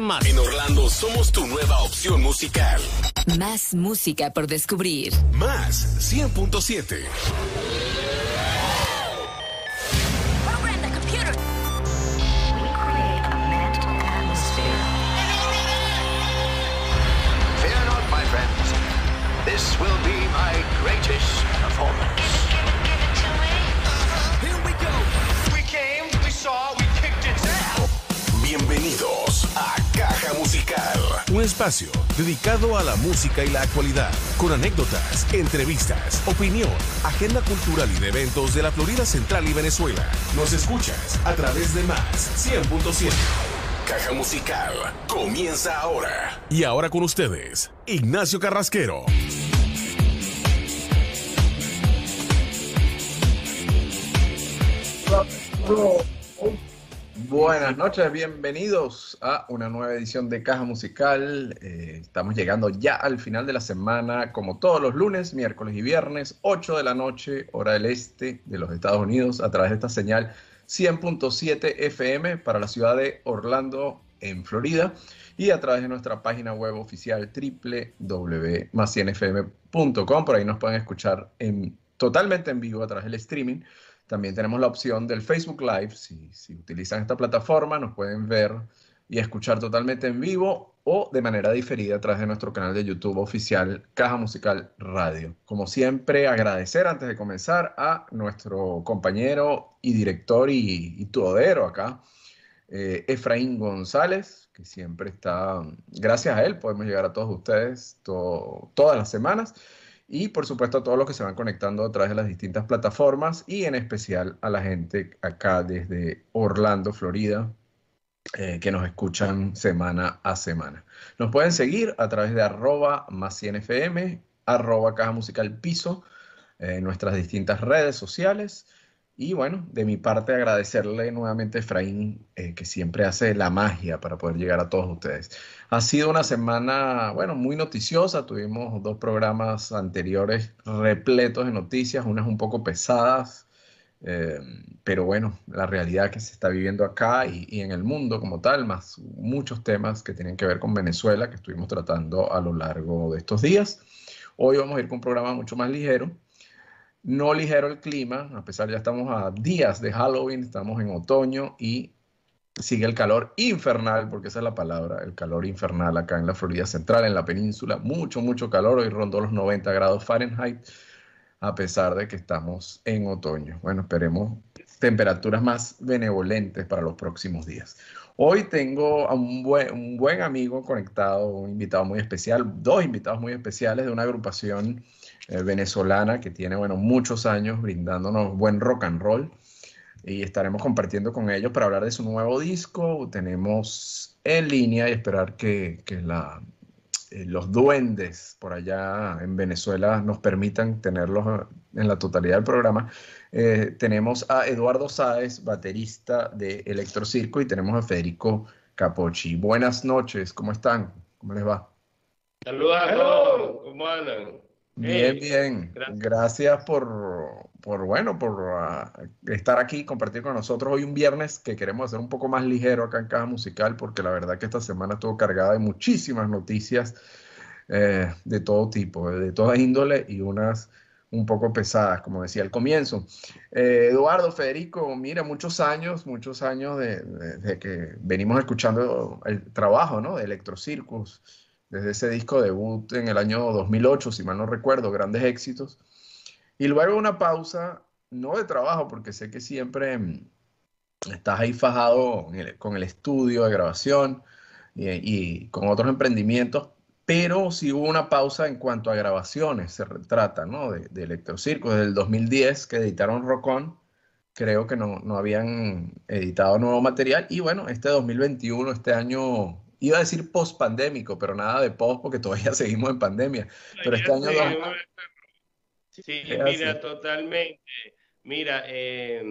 Más. En Orlando somos tu nueva opción musical. Más música por descubrir. Más 100.7. Fear not, my friends. This will be my greatest performance. Un espacio dedicado a la música y la actualidad, con anécdotas, entrevistas, opinión, agenda cultural y de eventos de la Florida Central y Venezuela. Nos escuchas a través de Más 100.7. Caja Musical comienza ahora. Y ahora con ustedes, Ignacio Carrasquero. Buenas noches, bienvenidos a una nueva edición de Caja Musical. Eh, estamos llegando ya al final de la semana, como todos los lunes, miércoles y viernes, 8 de la noche, hora del este de los Estados Unidos, a través de esta señal 100.7 FM para la ciudad de Orlando, en Florida, y a través de nuestra página web oficial www.más100fm.com. Por ahí nos pueden escuchar en, totalmente en vivo a través del streaming. También tenemos la opción del Facebook Live. Si, utilizan esta plataforma, nos pueden ver y escuchar totalmente en vivo o de manera diferida a través de nuestro canal de YouTube oficial Caja Musical Radio. Como siempre, agradecer antes de comenzar a nuestro compañero y director y, y tuodero acá, eh, Efraín González, que siempre está, gracias a él podemos llegar a todos ustedes to, todas las semanas y por supuesto a todos los que se van conectando a través de las distintas plataformas y en especial a la gente acá desde Orlando, Florida, eh, que nos escuchan semana a semana. Nos pueden seguir a través de arroba más 100 FM, arroba caja musical piso, en eh, nuestras distintas redes sociales. Y bueno, de mi parte agradecerle nuevamente a Efraín, eh, que siempre hace la magia para poder llegar a todos ustedes. Ha sido una semana, bueno, muy noticiosa. Tuvimos dos programas anteriores repletos de noticias, unas un poco pesadas, eh, pero bueno, la realidad que se está viviendo acá y, y, en el mundo como tal, más muchos temas que tienen que ver con Venezuela que estuvimos tratando a lo largo de estos días. Hoy vamos a ir con un programa mucho más ligero no ligero el clima, a pesar ya estamos a días de Halloween, estamos en otoño y sigue el calor infernal, porque esa es la palabra, el calor infernal acá en la Florida Central, en la península, mucho, mucho calor, hoy rondó los 90 grados Fahrenheit, a pesar de que estamos en otoño. Bueno, esperemos temperaturas más benevolentes para los próximos días. Hoy tengo a un buen, un buen amigo conectado, un invitado muy especial, dos invitados muy especiales de una agrupación eh, venezolana que tiene, bueno, muchos años brindándonos buen rock and roll y estaremos compartiendo con ellos para hablar de su nuevo disco. Tenemos en línea y esperar que, que la, eh, los duendes por allá en Venezuela nos permitan tenerlos en la totalidad del programa. Eh, tenemos a Eduardo Sáez, baterista de Electrocirco, y tenemos a Federico Capochi. Buenas noches, ¿cómo están? ¿Cómo les va? Saludos a todos, ¿cómo andan? Bien, bien. Gracias, Gracias por, por, bueno, por uh, estar aquí y compartir con nosotros hoy un viernes que queremos hacer un poco más ligero acá en Caja Musical, porque la verdad que esta semana estuvo cargada de muchísimas noticias eh, de todo tipo, de toda índole y unas un poco pesadas, como decía al comienzo. Eh, Eduardo, Federico, mira, muchos años, muchos años de, de, de que venimos escuchando el trabajo, ¿no? De Electrocircus desde ese disco debut en el año 2008, si mal no recuerdo, grandes éxitos. Y luego una pausa, no de trabajo, porque sé que siempre estás ahí fajado con el estudio de grabación y, con otros emprendimientos, pero sí hubo una pausa en cuanto a grabaciones, se trata, ¿no? De, de Electrocirco, desde el 2010 que editaron Rock On, creo que no, no habían editado nuevo material, y bueno, este 2021, este año iba a decir post pandémico, pero nada de post porque todavía seguimos en pandemia. Pero este año... Sí, sí mira, así. totalmente. Mira, eh,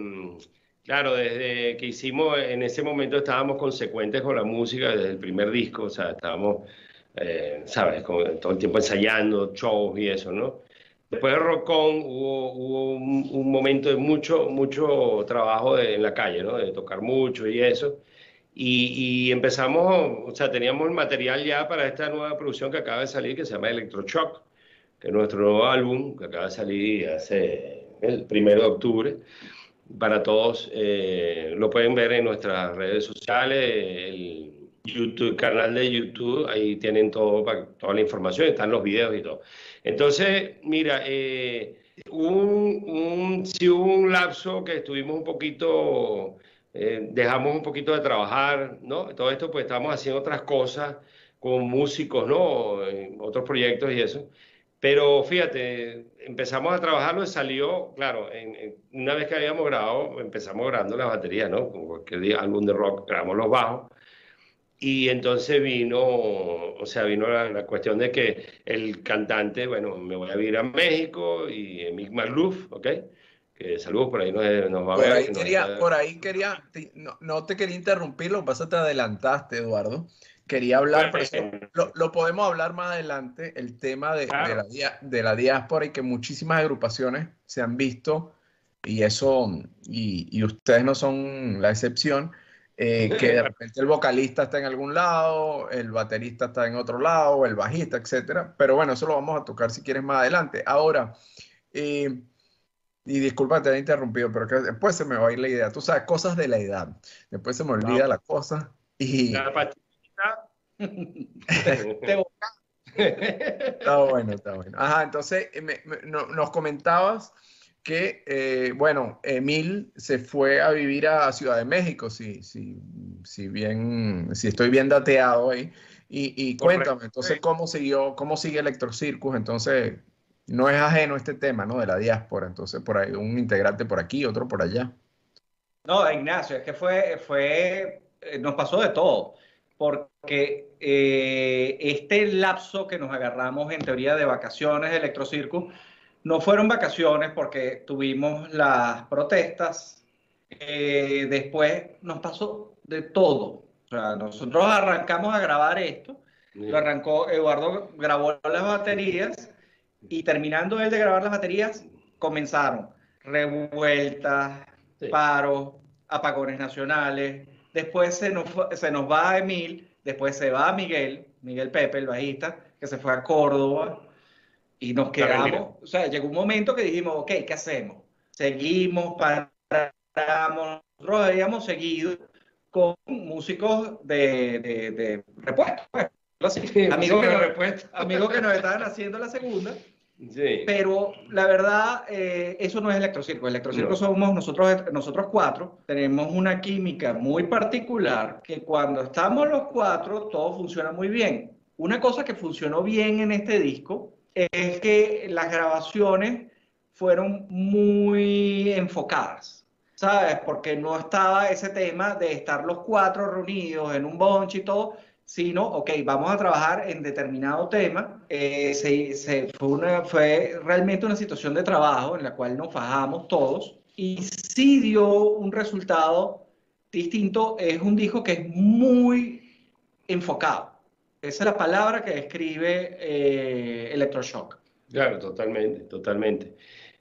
claro, desde que hicimos, en ese momento estábamos consecuentes con la música desde el primer disco, o sea, estábamos, eh, ¿sabes? Con, todo el tiempo ensayando, shows y eso, ¿no? Después de Rockon hubo, hubo un, un, momento de mucho, mucho trabajo de, en la calle, ¿no? De tocar mucho y eso. Y, empezamos, o sea, teníamos el material ya para esta nueva producción que acaba de salir, que se llama Electroshock, que es nuestro nuevo álbum, que acaba de salir hace el primero de octubre. Para todos, eh, lo pueden ver en nuestras redes sociales, el YouTube, canal de YouTube, ahí tienen todo, toda la información, están los videos y todo. Entonces, mira, eh, un, un, sí hubo un lapso que estuvimos un poquito eh, dejamos un poquito de trabajar, ¿no? Todo esto, pues estamos haciendo otras cosas con músicos, ¿no? otros proyectos y eso. Pero fíjate, empezamos a trabajarlo y salió, claro, una vez que habíamos grabado, empezamos grabando las baterías, ¿no? Como cualquier álbum de rock, grabamos los bajos. Y entonces vino, o sea, vino la, cuestión de que el cantante, bueno, me voy a vivir a México y Mick Marlouf, ¿ok? Que saludos por ahí nos, va a por ver. Ahí quería, Por ahí quería, no, te quería interrumpir, lo que pasa te adelantaste, Eduardo. Quería hablar, pero lo, podemos hablar más adelante, el tema de, de, la, diáspora y que muchísimas agrupaciones se han visto, y eso, y, y ustedes no son la excepción, eh, que de repente el vocalista está en algún lado, el baterista está en otro lado, el bajista, etcétera. Pero bueno, eso lo vamos a tocar si quieres más adelante. Ahora, eh, y disculpa, te he interrumpido, pero que después se me va a ir la idea. Tú sabes, cosas de la edad. Después se me olvida la cosa. Y... La está bueno, está bueno. Ajá, entonces eh, nos comentabas que, eh, bueno, Emil se fue a vivir a Ciudad de México, si, si, si bien, si estoy bien dateado ahí. Y, y cuéntame, entonces, ¿cómo siguió, cómo sigue Electrocircus? Entonces, no es ajeno este tema, ¿no? De la diáspora. Entonces, por ahí un integrante por aquí, otro por allá. No, Ignacio, es que fue, fue, eh, nos pasó de todo, porque eh, este lapso que nos agarramos en teoría de vacaciones de Electrocircus, no fueron vacaciones porque tuvimos las protestas, eh, después nos pasó de todo. O sea, nosotros arrancamos a grabar esto, lo arrancó, Eduardo grabó las baterías y terminando él de grabar las baterías, comenzaron revueltas, paros, apagones nacionales. Después se nos, se nos va Emil, después se va Miguel, Miguel Pepe, el bajista, que se fue a Córdoba. Y nos quedamos, o sea, llegó un momento que dijimos, ok, ¿qué hacemos? Seguimos, paramos, nosotros habíamos seguido con músicos de, de, repuesto, pues. amigos, que amigos que nos estaban haciendo la segunda pero la verdad, eh, eso no es electrocirco. Electrocirco somos nosotros, nosotros cuatro. Tenemos una química muy particular que cuando estamos los cuatro, todo funciona muy bien. Una cosa que funcionó bien en este disco es que las grabaciones fueron muy enfocadas, ¿sabes? Porque no estaba ese tema de estar los cuatro reunidos en un bunch y todo, sino, ok, vamos a trabajar en determinado tema. Eh, se, fue, una, fue realmente una situación de trabajo en la cual nos fajamos todos y sí dio un resultado distinto. Es un disco que es muy enfocado. Esa es la palabra que describe eh, Electroshock. Claro, totalmente, totalmente.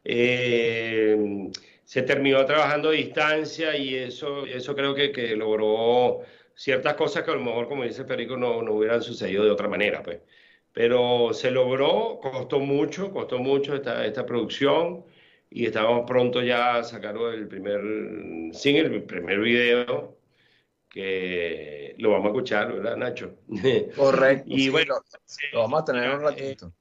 Eh, se terminó trabajando a distancia y eso, eso creo que, que logró ciertas cosas que a lo mejor, como dice Perico, no, no hubieran sucedido de otra manera, pues. Pero se logró, costó mucho, costó mucho esta, esta producción y estamos pronto ya a sacar el primer single, el primer video, que lo vamos a escuchar, ¿verdad, Nacho? Correcto. y bueno, lo, vamos a tener un ratito.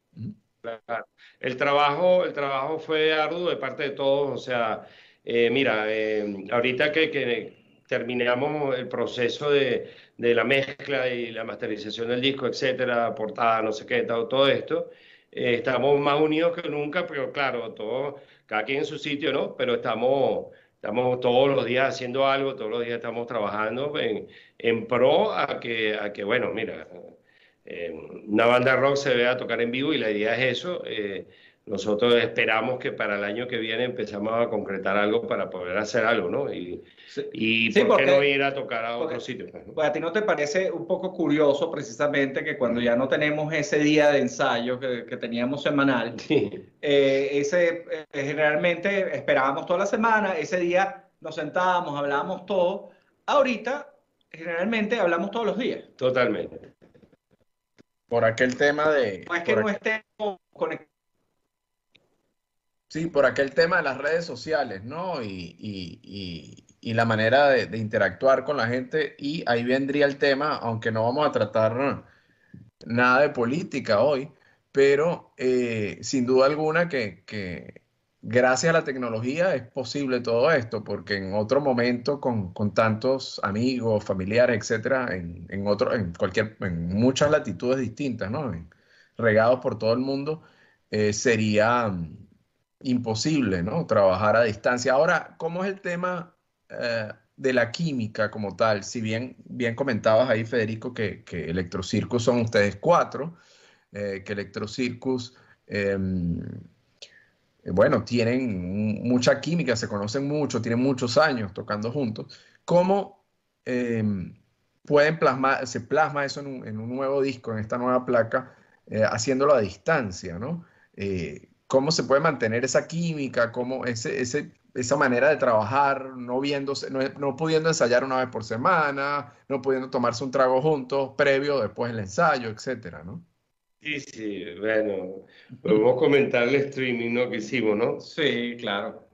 El trabajo, el trabajo fue arduo de parte de todos, o sea, eh, mira, eh, ahorita que, que terminamos el proceso de, de, la mezcla y la masterización del disco, etcétera, portada, no sé qué, todo, todo esto, eh, estamos más unidos que nunca, pero claro, todo, cada quien en su sitio, ¿no? Pero estamos, estamos todos los días haciendo algo, todos los días estamos trabajando en, en pro a que, a que, bueno, mira, eh, una banda rock se vea tocar en vivo y la idea es eso. Eh, nosotros esperamos que para el año que viene empezamos a concretar algo para poder hacer algo, ¿no? Y, y ¿por qué no ir a tocar a otro sitio? Pues, pues, a ti no te parece un poco curioso precisamente que cuando ya no tenemos ese día de ensayo que, que teníamos semanal, eh, ese eh, generalmente esperábamos toda la semana, ese día nos sentábamos, hablábamos todo. Ahorita generalmente hablamos todos los días. Totalmente. Por aquel tema de... No es que no estemos conectados. Sí, por aquel tema de las redes sociales, ¿no? Y, y, y, la manera de, interactuar con la gente. Y ahí vendría el tema, aunque no vamos a tratar nada de política hoy, pero eh, sin duda alguna que, que, gracias a la tecnología es posible todo esto, porque en otro momento con, con tantos amigos, familiares, etcétera, en, en, otro, en, cualquier, en muchas latitudes distintas, ¿no? regados por todo el mundo, eh, sería imposible, ¿no? Trabajar a distancia. Ahora, ¿cómo es el tema eh, de la química como tal? Si bien, bien comentabas ahí, Federico, que, que Electrocircus son ustedes cuatro, eh, que Electrocircus, em, bueno, tienen mucha química, se conocen mucho, tienen muchos años tocando juntos. ¿Cómo em, pueden plasmar, se plasma eso en un, en un, nuevo disco, en esta nueva placa, eh, haciéndolo a distancia, ¿no? Cómo se puede mantener esa química, cómo ese, ese, esa manera de trabajar, no, viéndose, no, no, pudiendo ensayar una vez por semana, no pudiendo tomarse un trago juntos, previo, después el ensayo, etcétera, ¿no? Sí, sí, bueno, podemos comentar el streaming ¿no? que hicimos, ¿no? Sí, claro.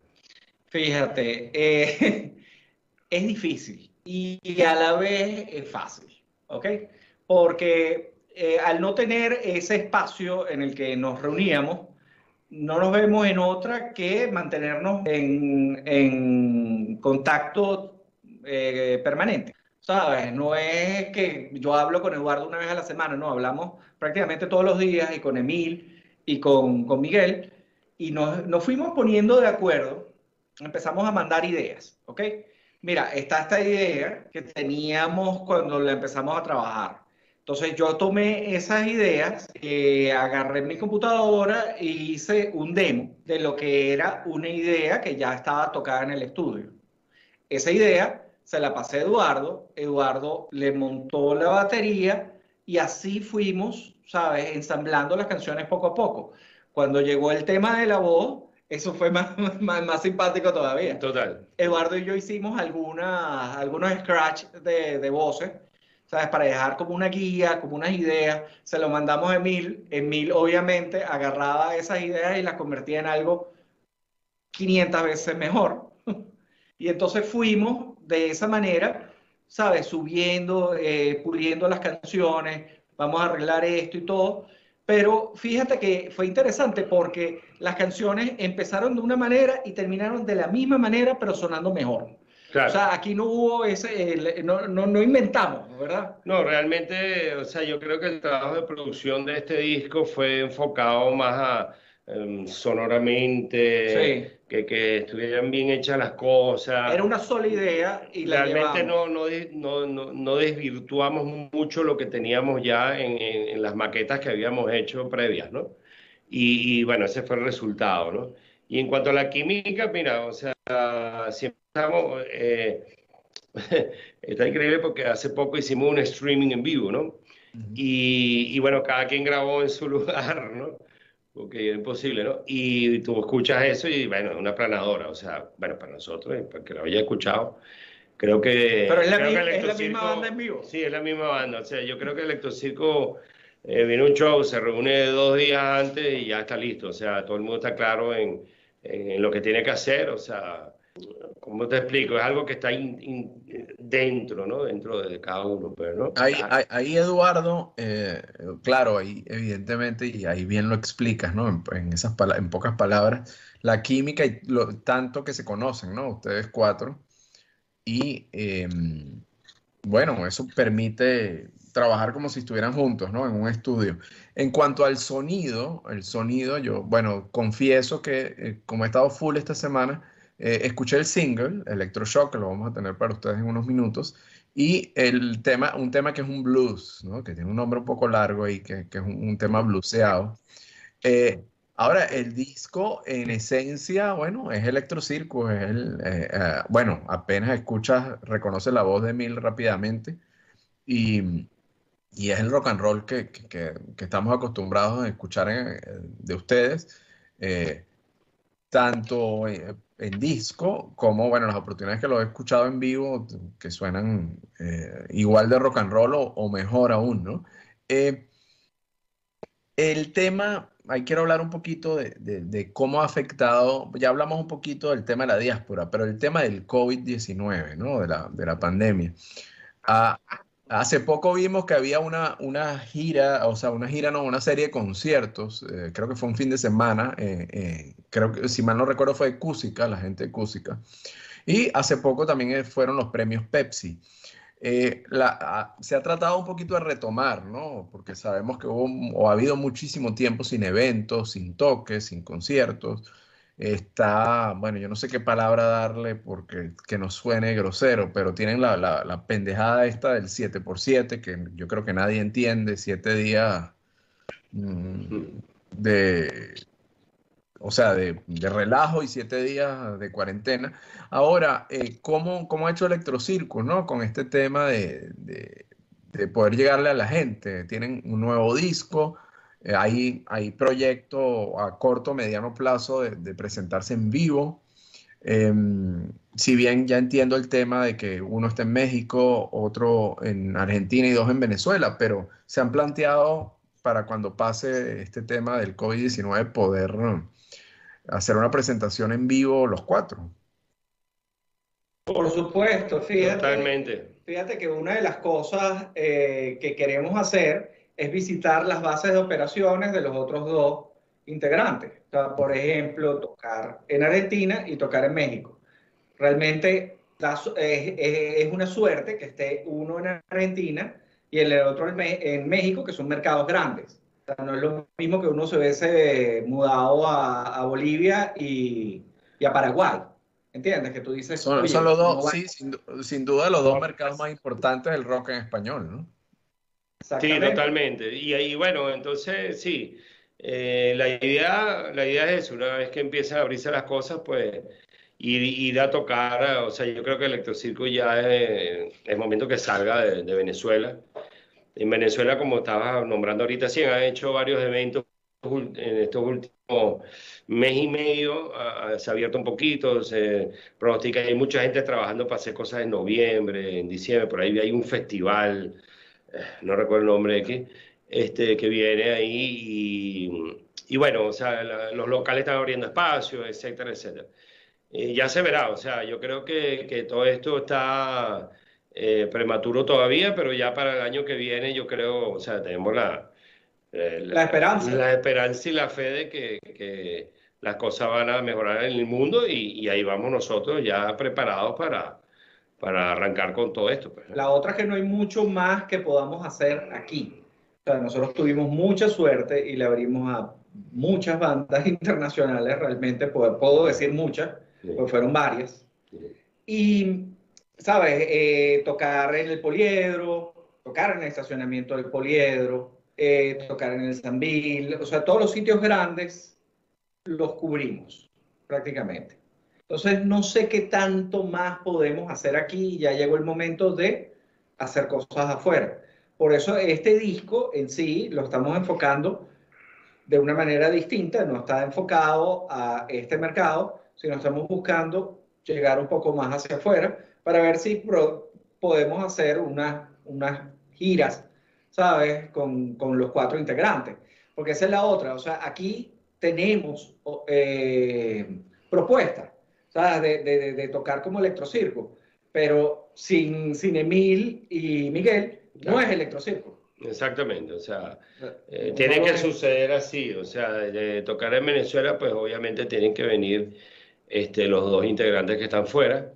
Fíjate, eh, es difícil y a la vez es fácil, ¿ok? Porque eh, al no tener ese espacio en el que nos reuníamos, no nos vemos en otra que mantenernos en, en contacto eh, permanente. ¿Sabes? No es que yo hablo con Eduardo una vez a la semana, no, hablamos prácticamente todos los días y con Emil y con, con Miguel y nos, nos, fuimos poniendo de acuerdo, empezamos a mandar ideas, ¿ok? Mira, está esta idea que teníamos cuando la empezamos a trabajar. Entonces yo tomé esas ideas, eh, agarré mi computadora e hice un demo de lo que era una idea que ya estaba tocada en el estudio. Esa idea se la pasé a Eduardo, Eduardo le montó la batería y así fuimos, ¿sabes? Ensamblando las canciones poco a poco. Cuando llegó el tema de la voz, eso fue más, más, más simpático todavía. Total. Eduardo y yo hicimos algunas, algunos scratch de, de voces ¿sabes? Para dejar como una guía, como unas ideas, se lo mandamos a Emil. Emil obviamente agarraba esas ideas y las convertía en algo 500 veces mejor. Y entonces fuimos de esa manera, ¿sabes? Subiendo, eh, puliendo las canciones, vamos a arreglar esto y todo. Pero fíjate que fue interesante porque las canciones empezaron de una manera y terminaron de la misma manera, pero sonando mejor. Claro. O sea, aquí no hubo ese, no, no, no, inventamos, ¿verdad? No, realmente, o sea, yo creo que el trabajo de producción de este disco fue enfocado más a um, sonoramente, sí. que, que, estuvieran bien hechas las cosas. Era una sola idea y la Realmente no, no, no, no, desvirtuamos mucho lo que teníamos ya en, en, en, las maquetas que habíamos hecho previas, ¿no? Y, y bueno, ese fue el resultado, ¿no? Y en cuanto a la química, mira, o sea, siempre estamos, eh, está increíble porque hace poco hicimos un streaming en vivo, ¿no? Uh -huh. y, y, bueno, cada quien grabó en su lugar, ¿no? Porque es imposible, ¿no? Y tú escuchas eso y bueno, una planadora, o sea, bueno, para nosotros, para que lo haya escuchado, creo que... Pero es la, mi, es la misma banda en vivo. Sí, es la misma banda, o sea, yo creo que Electrocirco... Eh, viene un show, se reúne dos días antes y ya está listo. O sea, todo el mundo está claro en, en, en lo que tiene que hacer. O sea, ¿cómo te explico? Es algo que está in, in, dentro, ¿no? Dentro de cada uno, pero ¿no? Ahí, ahí, ahí Eduardo, eh, claro, ahí evidentemente, y ahí bien lo explicas, ¿no? En, en esas en pocas palabras, la química y lo tanto que se conocen, ¿no? Ustedes cuatro. Y eh, bueno, eso permite trabajar como si estuvieran juntos, ¿no? En un estudio. En cuanto al sonido, el sonido, yo, bueno, confieso que eh, como he estado full esta semana, eh, escuché el single, Electroshock, que lo vamos a tener para ustedes en unos minutos, y el tema, un tema que es un blues, ¿no? Que tiene un nombre un poco largo y que, que es un, un, tema blueseado. Eh, ahora, el disco, en esencia, bueno, es Electrocirco, es el, eh, bueno, apenas escuchas, reconoce la voz de Emil rápidamente, y y es el rock and roll que, que, estamos acostumbrados a escuchar de ustedes, eh, tanto eh, en disco, como, bueno, las oportunidades que lo he escuchado en vivo, que suenan eh, igual de rock and roll o, mejor aún, ¿no? El tema, ahí quiero hablar un poquito de, cómo ha afectado, ya hablamos un poquito del tema de la diáspora, pero el tema del COVID-19, ¿no? De la, de la pandemia. Ah, Hace poco vimos que había una, una gira, o sea, una gira, no, una serie de conciertos, eh, creo que fue un fin de semana, eh, eh, creo que, si mal no recuerdo, fue Cúsica, la gente de Cúsica. Y hace poco también fueron los premios Pepsi. se ha tratado un poquito de retomar, ¿no? Porque sabemos que hubo, o ha habido muchísimo tiempo sin eventos, sin toques, sin conciertos está, bueno, yo no sé qué palabra darle porque que no suene grosero, pero tienen la, la, pendejada esta del 7x7, que yo creo que nadie entiende, 7 días mm, de, o sea, de, relajo y 7 días de cuarentena. Ahora, eh, ¿cómo, ¿cómo, ha hecho Electrocirco, no? Con este tema de, de poder llegarle a la gente. Tienen un nuevo disco, eh, hay, hay proyecto a corto, mediano plazo de, presentarse en vivo. Em, si bien ya entiendo el tema de que uno está en México, otro en Argentina y dos en Venezuela, pero se han planteado para cuando pase este tema del COVID-19 poder hacer una presentación en vivo los cuatro. Por supuesto, fíjate. Totalmente. Fíjate que una de las cosas eh, que queremos hacer es visitar las bases de operaciones de los otros dos integrantes. por ejemplo, tocar en Argentina y tocar en México. Realmente es, una suerte que esté uno en Argentina y el otro en, México, que son mercados grandes. no es lo mismo que uno se hubiese mudado a, Bolivia y, a Paraguay. ¿Entiendes? Que tú dices. Son, los dos, sí, sin, sin, duda, los dos mercados más importantes del rock en español, ¿no? Sí, totalmente. Y ahí, bueno, entonces sí, eh, la, idea, la idea es eso, una vez que empiezan a abrirse las cosas, pues ir, ir a tocar, o sea, yo creo que Electrocirco ya es, es momento que salga de, Venezuela. En Venezuela, como estabas nombrando ahorita, sí, han hecho varios eventos en estos últimos mes y medio, se ha abierto un poquito, se pronostica, hay mucha gente trabajando para hacer cosas en noviembre, en diciembre, por ahí hay un festival no recuerdo el nombre de este, que viene ahí y, bueno, o sea, los locales están abriendo espacios, etcétera, etcétera. Y ya se verá, o sea, yo creo que, que todo esto está eh, prematuro todavía, pero ya para el año que viene yo creo, o sea, tenemos la, eh, la, esperanza. La esperanza y la fe de que, que las cosas van a mejorar en el mundo y, y ahí vamos nosotros ya preparados para, para arrancar con todo esto. Pues, La otra es que no hay mucho más que podamos hacer aquí. O sea, nosotros tuvimos mucha suerte y le abrimos a muchas bandas internacionales, realmente puedo, puedo decir muchas, porque fueron varias. Y, ¿sabes? Eh, tocar en el poliedro, tocar en el estacionamiento del poliedro, eh, tocar en el Zambil, o sea, todos los sitios grandes los cubrimos prácticamente. Entonces, no sé qué tanto más podemos hacer aquí. Ya llegó el momento de hacer cosas afuera. Por eso este disco en sí lo estamos enfocando de una manera distinta. No está enfocado a este mercado, sino estamos buscando llegar un poco más hacia afuera para ver si podemos hacer unas, unas giras, ¿sabes? Con, con, los cuatro integrantes. Porque esa es la otra. O sea, aquí tenemos eh, propuestas de, tocar como electrocirco. Pero sin, sin Emil y Miguel, no es electrocirco. Exactamente, o sea, eh, tiene que suceder así, o sea, de, tocar en Venezuela, pues obviamente tienen que venir este, los dos integrantes que están fuera,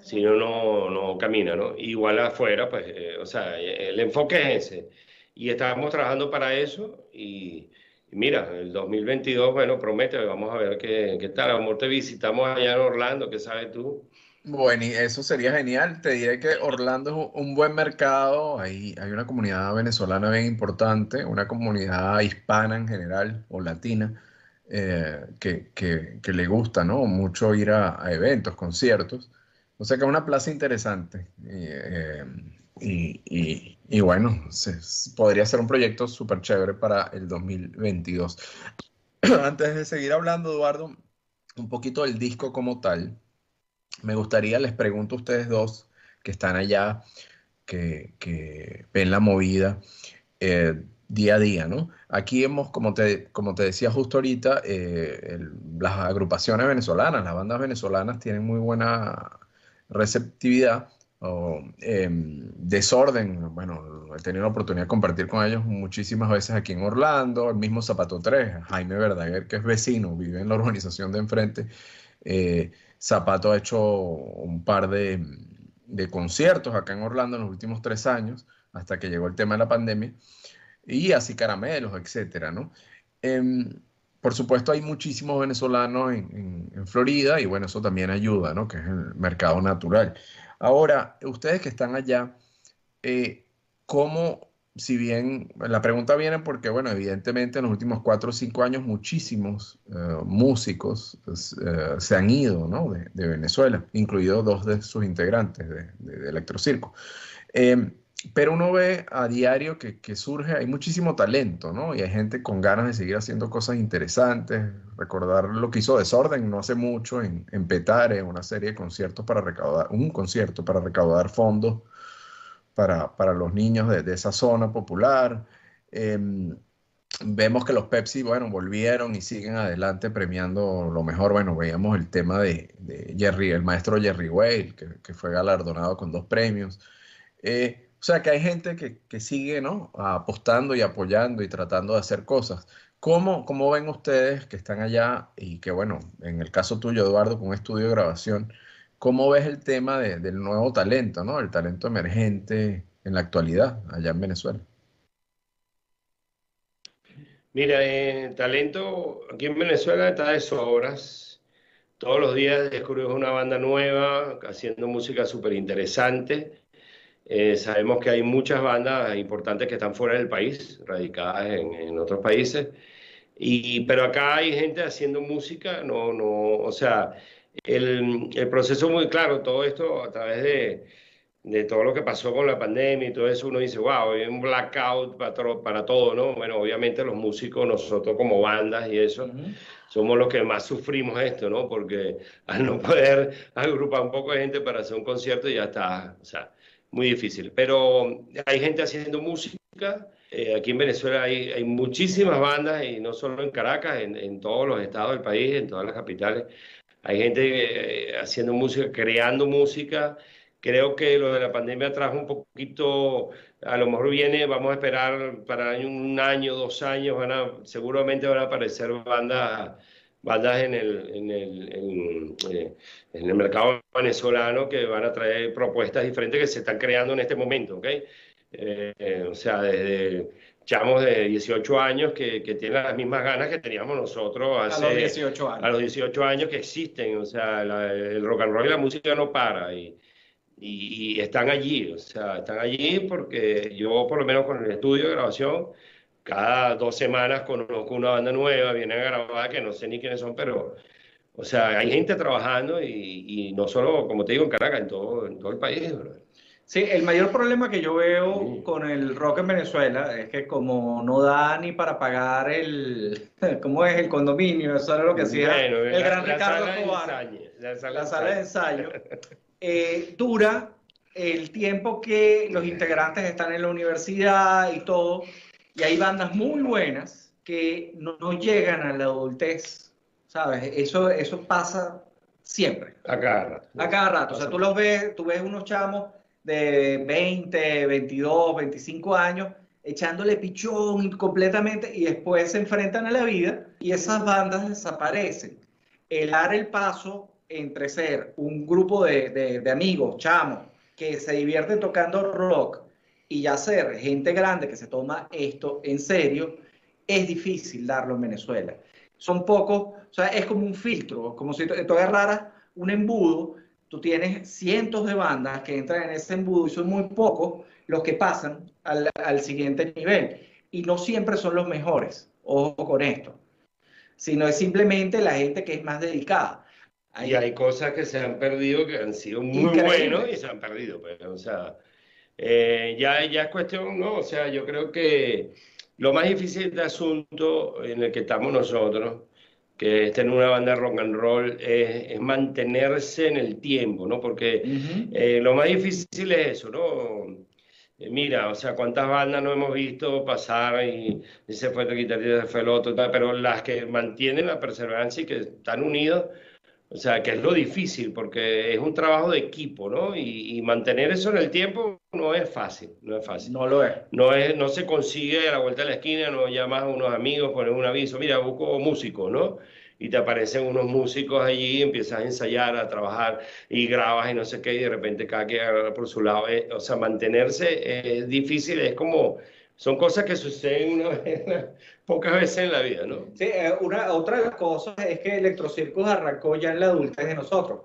si no, no camina, ¿no? Igual afuera, pues, eh, o sea, el enfoque es ese. Y estamos trabajando para eso y, mira, el 2022, bueno, promete, vamos a ver qué, qué tal. Amor, te visitamos allá en Orlando, ¿qué sabes tú? Bueno, y eso sería genial. Te diré que Orlando es un buen mercado. Hay, hay una comunidad venezolana bien importante, una comunidad hispana en general o latina eh, que, que, que, le gusta ¿no? mucho ir a, eventos, conciertos. O sea que es una plaza interesante. Eh, y, y, bueno, se, podría ser un proyecto súper chévere para el 2022. Antes de seguir hablando, Eduardo, un poquito del disco como tal, me gustaría, les pregunto a ustedes dos que están allá, que, ven la movida eh, día a día, ¿no? Aquí hemos, como te, como te decía justo ahorita, eh, las agrupaciones venezolanas, las bandas venezolanas tienen muy buena receptividad em, desorden. Bueno, he tenido la oportunidad de compartir con ellos muchísimas veces aquí en Orlando, el mismo Zapato 3, Jaime Verdaguer, que es vecino, vive en la urbanización de enfrente. Eh, Zapato ha hecho un par de, de, conciertos acá en Orlando en los últimos tres años, hasta que llegó el tema de la pandemia, y así caramelos, etcétera, ¿no? Em, por supuesto, hay muchísimos venezolanos en, en, Florida y bueno, eso también ayuda, ¿no? Que es el mercado natural. Ahora, ustedes que están allá, eh, ¿cómo si bien la pregunta viene porque, bueno, evidentemente en los últimos cuatro o cinco años muchísimos eh, músicos eh, se han ido ¿no? de, Venezuela, incluidos dos de sus integrantes de, de Electrocirco. Em, pero uno ve a diario que, surge, hay muchísimo talento, ¿no? Y hay gente con ganas de seguir haciendo cosas interesantes. Recordar lo que hizo Desorden no hace mucho en, Petare, una serie de conciertos para recaudar, un concierto para recaudar fondos para, para los niños de, esa zona popular. Em, vemos que los Pepsi, bueno, volvieron y siguen adelante premiando lo mejor. Bueno, veíamos el tema de, de Jerry, el maestro Jerry Whale, que, que, fue galardonado con dos premios. Eh, o sea que hay gente que, sigue ¿no? apostando y apoyando y tratando de hacer cosas. ¿Cómo, ¿Cómo ven ustedes que están allá y que, bueno, en el caso tuyo, Eduardo, con un estudio de grabación, ¿Cómo ves el tema del nuevo talento, ¿no? el talento emergente en la actualidad allá en Venezuela? Mira, eh, talento aquí en Venezuela está de sobras. Todos los días descubrimos una banda nueva haciendo música súper interesante. Eh, sabemos que hay muchas bandas importantes que están fuera del país, radicadas en, en otros países. Y, pero acá hay gente haciendo música, no, no, o sea, el, el proceso muy claro, todo esto a través de, de, todo lo que pasó con la pandemia y todo eso, uno dice, wow, hay un blackout para, para todo, ¿no? Bueno, obviamente los músicos, nosotros como bandas y eso, somos los que más sufrimos esto, ¿no? Porque al no poder agrupar un poco de gente para hacer un concierto ya está, o sea, muy difícil. Pero hay gente haciendo música. Eh, aquí en Venezuela hay, hay, muchísimas bandas, y no solo en Caracas, en, en todos los estados del país, en todas las capitales hay gente eh, haciendo música, creando música. Creo que lo de la pandemia trajo un poquito, a lo mejor viene, vamos a esperar para un año, dos años, van a, seguramente van a aparecer bandas, bandas en el, en el, en, eh, en el mercado venezolano que van a traer propuestas diferentes que se están creando en este momento, ¿ok? Eh, o sea, desde chamos de 18 años que, que, tienen las mismas ganas que teníamos nosotros hace... A los 18 años. A los 18 años que existen, o sea, la, el rock and roll y la música no para y, y, y, están allí, o sea, están allí porque yo por lo menos con el estudio de grabación, cada dos semanas conozco una banda nueva, vienen a grabar, que no sé ni quiénes son, pero... O sea, hay gente trabajando y, y no solo, como te digo, en Caracas, en todo, en todo el país, ¿verdad? Sí, el mayor problema que yo veo con el rock en Venezuela es que como no da ni para pagar el, ¿cómo es? El condominio, eso era lo que hacía bueno, el la, gran la Ricardo sala Escobar, de ensayo, la sala, la sala de ensayo, eh, dura el tiempo que los integrantes están en la universidad y todo, y hay bandas muy buenas que no, no llegan a la adultez, ¿sabes? Eso, eso pasa siempre. A cada rato. A cada rato. O sea, tú los ves, tú ves unos chamos de 20, 22, 25 años, echándole pichón completamente y después se enfrentan a la vida y esas bandas desaparecen. El dar el paso entre ser un grupo de, de, de amigos, chamos, que se divierten tocando rock y ya ser gente grande que se toma esto en serio, es difícil darlo en Venezuela. Son pocos, o sea, es como un filtro, como si tú agarraras un embudo tú tienes cientos de bandas que entran en ese embudo y son muy pocos los que pasan al, al siguiente nivel. Y no siempre son los mejores, ojo con esto, sino es simplemente la gente que es más dedicada. Hay, y hay cosas que se han perdido que han sido muy buenos y se han perdido. Pero, pues, o sea, eh, ya, ya es cuestión, ¿no? O sea, yo creo que lo más difícil de asunto en el que estamos nosotros que es tener una banda de rock and roll, es, mantenerse en el tiempo, ¿no? Porque eh, lo más difícil es eso, ¿no? Eh, mira, o sea, cuántas bandas no hemos visto pasar y, se fue el guitarrista, se fue el otro, pero las que mantienen la perseverancia y que están unidos, o sea, que es lo difícil, porque es un trabajo de equipo, ¿no? Y, mantener eso en el tiempo no es fácil, no es fácil. No lo es. No, es, no se consigue a la vuelta de la esquina, no llamas a unos amigos, pones un aviso, mira, busco músicos, ¿no? y te aparecen unos músicos allí, empiezas a ensayar, a trabajar y grabas y no sé qué, y de repente cada quien por su lado. Eh, o sea, mantenerse es difícil, es como, son cosas que suceden una vez, pocas veces en la vida, ¿no? Sí, eh, una, otra cosa es que Electrocircus arrancó ya en la adultez de nosotros.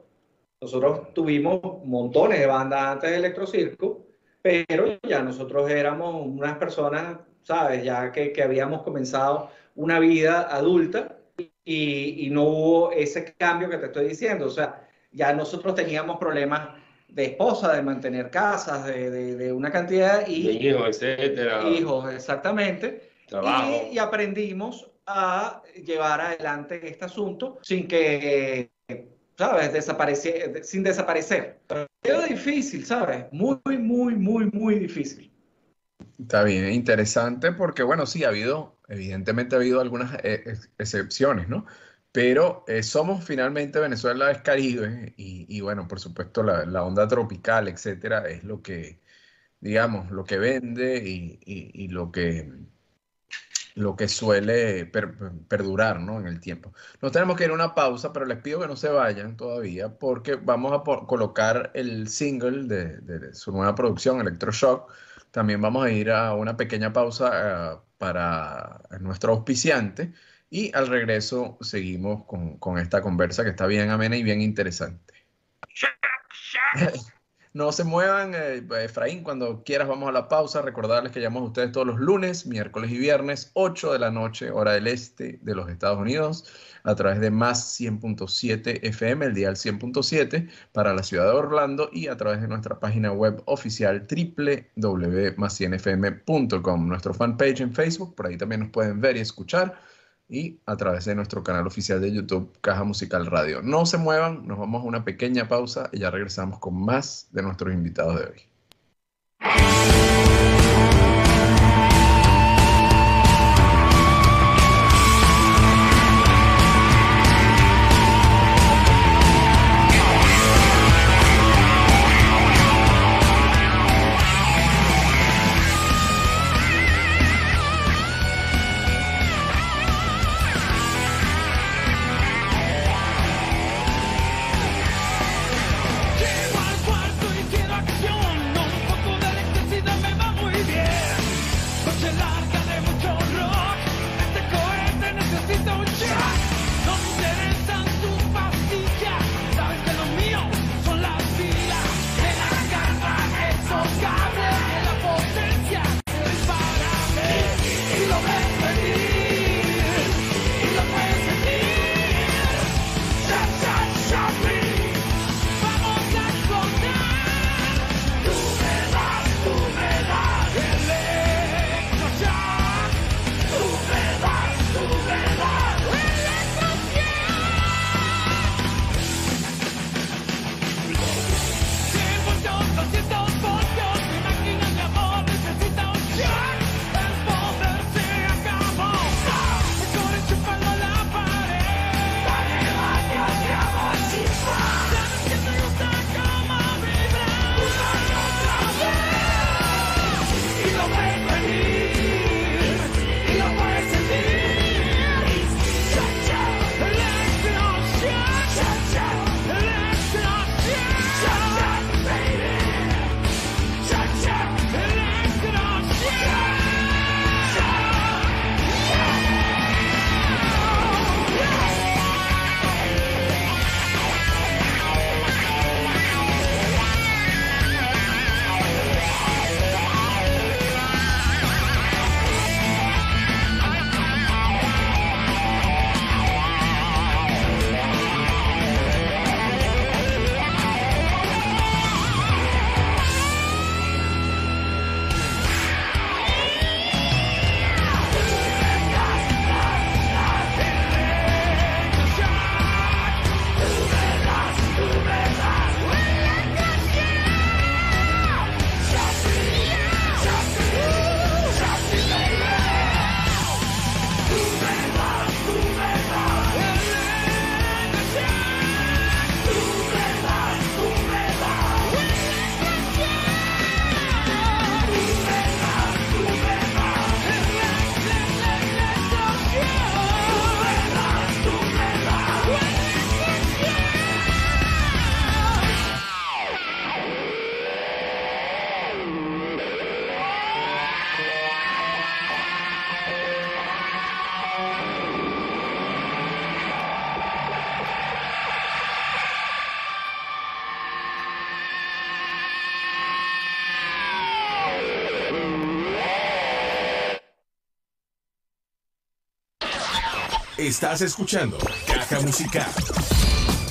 Nosotros tuvimos montones de bandas antes de Electrocircus, pero ya nosotros éramos unas personas, ¿sabes? Ya que, que habíamos comenzado una vida adulta y, no hubo ese cambio que te estoy diciendo. O sea, ya nosotros teníamos problemas de esposa, de mantener casas, de, de, una cantidad y de hijos, etcétera. Hijos, exactamente. Trabajo. Y, aprendimos a llevar adelante este asunto sin que, ¿sabes? Desaparecer, sin desaparecer. Pero es difícil, ¿sabes? Muy, muy, muy, muy difícil. Está bien, interesante porque, bueno, sí, ha habido Evidentemente ha habido algunas eh, excepciones, ¿no? Pero eh, somos finalmente, Venezuela es Caribe y, bueno, por supuesto la, onda tropical, etcétera, es lo que, digamos, lo que vende y, lo que lo que suele perdurar ¿no? en el tiempo. Nos tenemos que ir a una pausa, pero les pido que no se vayan todavía porque vamos a colocar el single de, su nueva producción, Electroshock. También vamos a ir a una pequeña pausa uh, para nuestro auspiciante y al regreso seguimos con, esta conversa que está bien amena y bien interesante. No se muevan, eh, Efraín, cuando quieras vamos a la pausa. Recordarles que llamamos a ustedes todos los lunes, miércoles y viernes, 8 de la noche, hora del este de los Estados Unidos, a través de más 100.7 FM, el día 100.7 para la ciudad de Orlando y a través de nuestra página web oficial www.más100fm.com, nuestro fanpage en Facebook, por ahí también nos pueden ver y escuchar y a través de nuestro canal oficial de YouTube, Caja Musical Radio. No se muevan, nos vamos a una pequeña pausa y ya regresamos con más de nuestros invitados de hoy. Estás escuchando Caja Musical.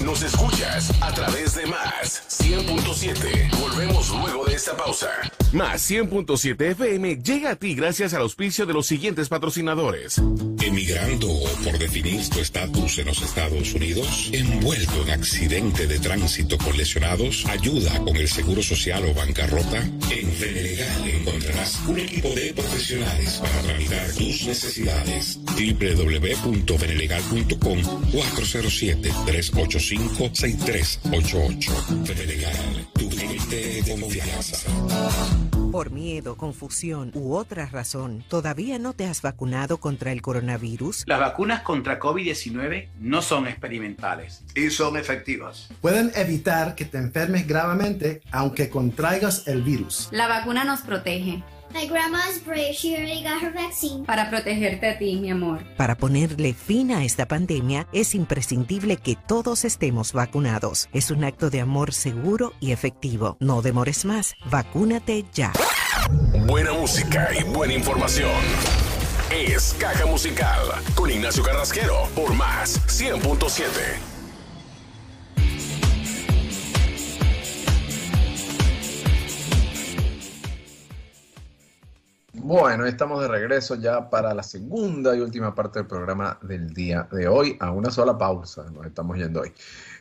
Nos escuchas a través de Más 100.7. Volvemos luego de esta pausa. Más 100.7 FM llega a ti gracias al auspicio de los siguientes patrocinadores. Emigrando o por definir tu estatus en los Estados Unidos, envuelto en accidente de tránsito con lesionados, ayuda con el seguro social o bancarrota. En Fenelegal encontrarás un equipo de profesionales para tramitar tus necesidades. www.fenelegal.com 407 385 6388. Fenelegal, tu de confianza. Por miedo, confusión u otra razón, ¿todavía no te has vacunado contra el coronavirus? Las vacunas contra COVID-19 no son experimentales. Y son efectivas. Pueden evitar que te enfermes gravemente aunque contraigas el virus. La vacuna nos protege. My grandma is brave. She already got her vaccine. Para protegerte a ti, mi amor. Para ponerle fin a esta pandemia, es imprescindible que todos estemos vacunados. Es un acto de amor seguro y efectivo. No demores más. Vacúnate ya. Buena música y buena información. Es Caja Musical con Ignacio Carrasquero por Más 100.7. Bueno, estamos de regreso ya para la segunda y última parte del programa del día de hoy, a una sola pausa, nos estamos yendo hoy.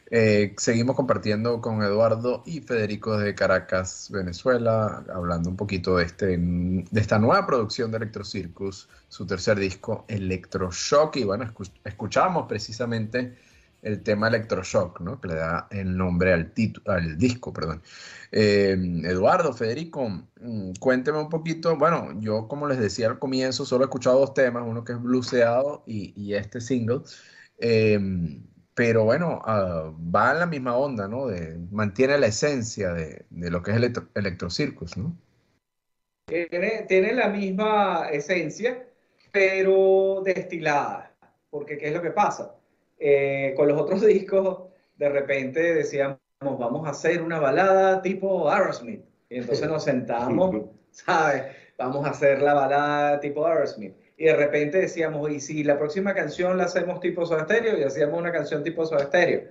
Eh, seguimos compartiendo con Eduardo y Federico de Caracas, Venezuela, hablando un poquito de, este, de esta nueva producción de Electrocircus, su tercer disco, Electroshock, y bueno, escuchamos precisamente el tema Electroshock, ¿no? que le da el nombre al, al disco. Perdón. Eh, Eduardo, Federico, mm, cuénteme un poquito. Bueno, yo como les decía al comienzo, solo he escuchado dos temas, uno que es Blueseado y, y este single. Eh, pero bueno, uh, va en la misma onda, ¿no? Mantiene la esencia de, de lo que es electro, Electrocircus, ¿no? Tiene, tiene la misma esencia, pero destilada. Porque, ¿qué es lo que pasa? Eh, con los otros discos, de repente decíamos, vamos a hacer una balada tipo Aerosmith. Y entonces nos sentamos, ¿sabes? Vamos a hacer la balada tipo Aerosmith. Y de repente decíamos, y si la próxima canción la hacemos tipo Soda Stereo, y hacíamos una canción tipo Soda Stereo.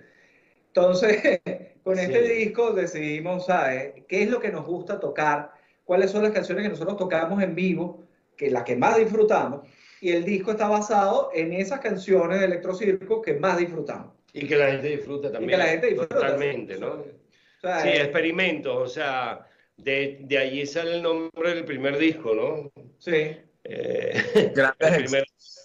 Entonces, con este sí. disco decidimos, ¿sabes? ¿Qué es lo que nos gusta tocar? ¿Cuáles son las canciones que nosotros tocamos en vivo? Que la que más disfrutamos y el disco está basado en esas canciones de Electrocirco que más disfrutamos. Y que la gente disfruta también. Y que la gente disfruta. Totalmente, ¿no? O sea, sí, eh, experimentos, o sea, de, de allí sale el nombre del primer disco, ¿no? Sí. Eh, el primer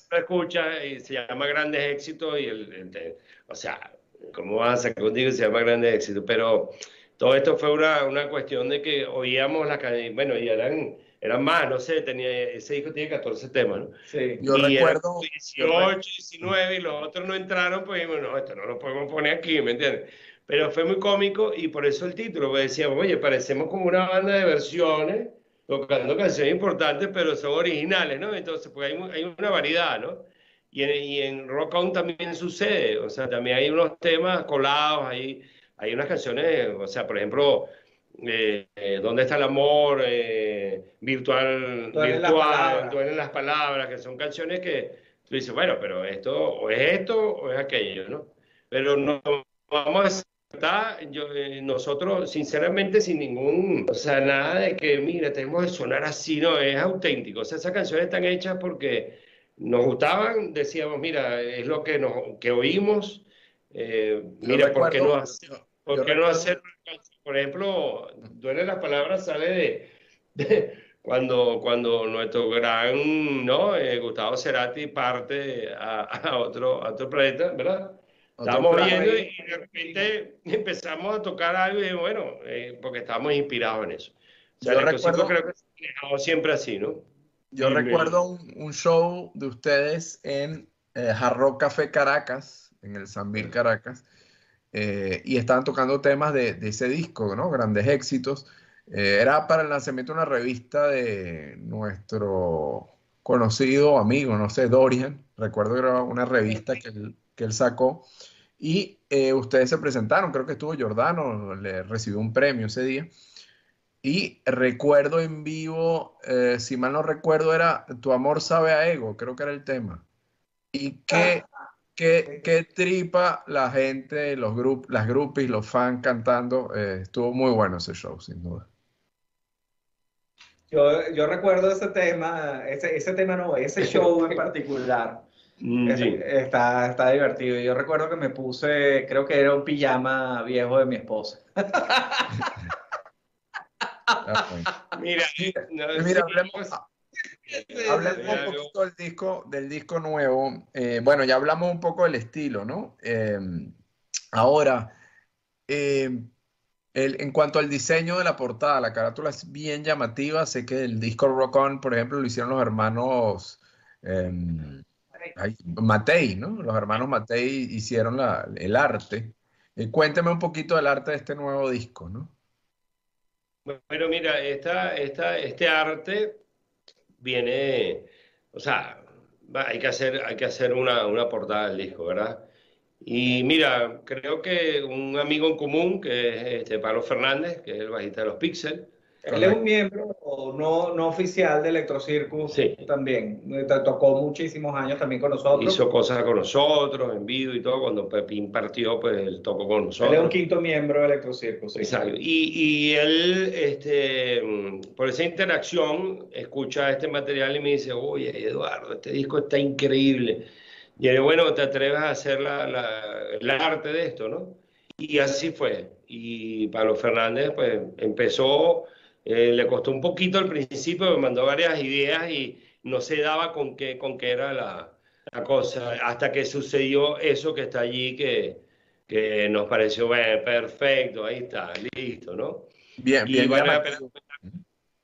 lo escucha y se llama Grandes Éxitos y el, el o sea, ¿cómo vas a sacar contigo se llama Grandes Éxitos? Pero todo esto fue una, una cuestión de que oíamos la bueno, y eran eran más, no sé, tenía, ese disco tiene 14 temas, ¿no? Sí. Yo y recuerdo... 18, 19 y los otros no entraron, pues dijimos, no, esto no lo podemos poner aquí, ¿me entiendes? Pero fue muy cómico y por eso el título, porque decíamos, oye, parecemos como una banda de versiones, tocando canciones importantes, pero son originales, ¿no? Entonces, pues hay, hay una variedad, ¿no? Y en, y en Rock On también sucede, o sea, también hay unos temas colados, hay, hay unas canciones, o sea, por ejemplo, eh, eh, ¿Dónde está el amor? Eh, virtual, Duelen las virtual, palabras. duelen las palabras, que son canciones que tú dices, bueno, pero esto o es esto o es aquello, ¿no? Pero no vamos a estar, yo, eh, nosotros, sinceramente, sin ningún, o sea, nada de que, mira, tenemos que sonar así, no, es auténtico. O sea, esas canciones están hechas porque nos gustaban, decíamos, mira, es lo que, nos, que oímos, eh, mira, ¿por qué no hacer? ¿Por qué no recuerdo- hacer, por ejemplo, duele las palabras, sale de cuando, cuando nuestro gran, ¿no? Eh, Gustavo Cerati parte a, a otro, a otro planeta, ¿verdad? Otro plano. viendo y de repente empezamos a tocar algo y bueno, eh, porque estábamos inspirados en eso. O sea, Yo recuerdo- creo que se siempre así, ¿no? Yo recuerdo un, un show de ustedes en eh, Hard Rock Café Caracas, en el Sambil Caracas, eh, y estaban tocando temas de, de ese disco, ¿no? Grandes éxitos. Eh, era para el lanzamiento de una revista de nuestro conocido amigo, no sé, Dorian. Recuerdo que era una revista que él, que él sacó. Y eh, ustedes se presentaron, creo que estuvo Giordano, le recibió un premio ese día. Y recuerdo en vivo, eh, si mal no recuerdo, era Tu amor sabe a ego, creo que era el tema. Y que qué, qué tripa la gente, los grup, las groupies, los fans cantando. estuvo muy bueno ese show, sin duda. Yo, yo recuerdo ese tema, ese, ese tema no, ese show en particular. Mm, sí. está, está divertido. Yo recuerdo que me puse, creo que era un pijama viejo de mi esposa. Mira, no, Mira, hablemos, hablemos un poquito del disco, del disco nuevo. Eh, bueno, ya hablamos un poco del estilo, ¿no? Eh, ahora, eh, en cuanto al diseño de la portada, la carátula es bien llamativa. Sé que el disco Rock On, por ejemplo, lo hicieron los hermanos ay, Matei, ¿no? Los hermanos Matei hicieron el arte. Eh, cuénteme un poquito del arte de este nuevo disco, ¿no? Bueno, mira, esta, este arte viene, o sea, hay que hacer, hay que hacer una, una portada del disco, ¿verdad? Y mira, creo que un amigo en común, que es este Pablo Fernández, que es el bajista de los Pixel, Él es un miembro no, no oficial de Electrocircus también. Te tocó muchísimos años también con nosotros. hizo cosas con nosotros en vivo y todo, cuando Pepín partió, pues él tocó con Él es nosotros. un quinto miembro de Electrocircus. sí. Exacto. Y, y él, este, por esa interacción, escucha este material y me dice, oye, Eduardo, este disco está increíble. Y yo, bueno, ¿te atreves a hacer la, la- el arte de esto, no? Y así fue. Y Pablo Fernández, pues, empezó, eh, le costó un poquito al principio, me mandó varias ideas y no se daba con qué, con qué era la, la cosa, hasta que sucedió eso que está allí, que, que nos pareció, bueno, perfecto, ahí está, listo, ¿no? Bien, Y bien bueno, llamativo.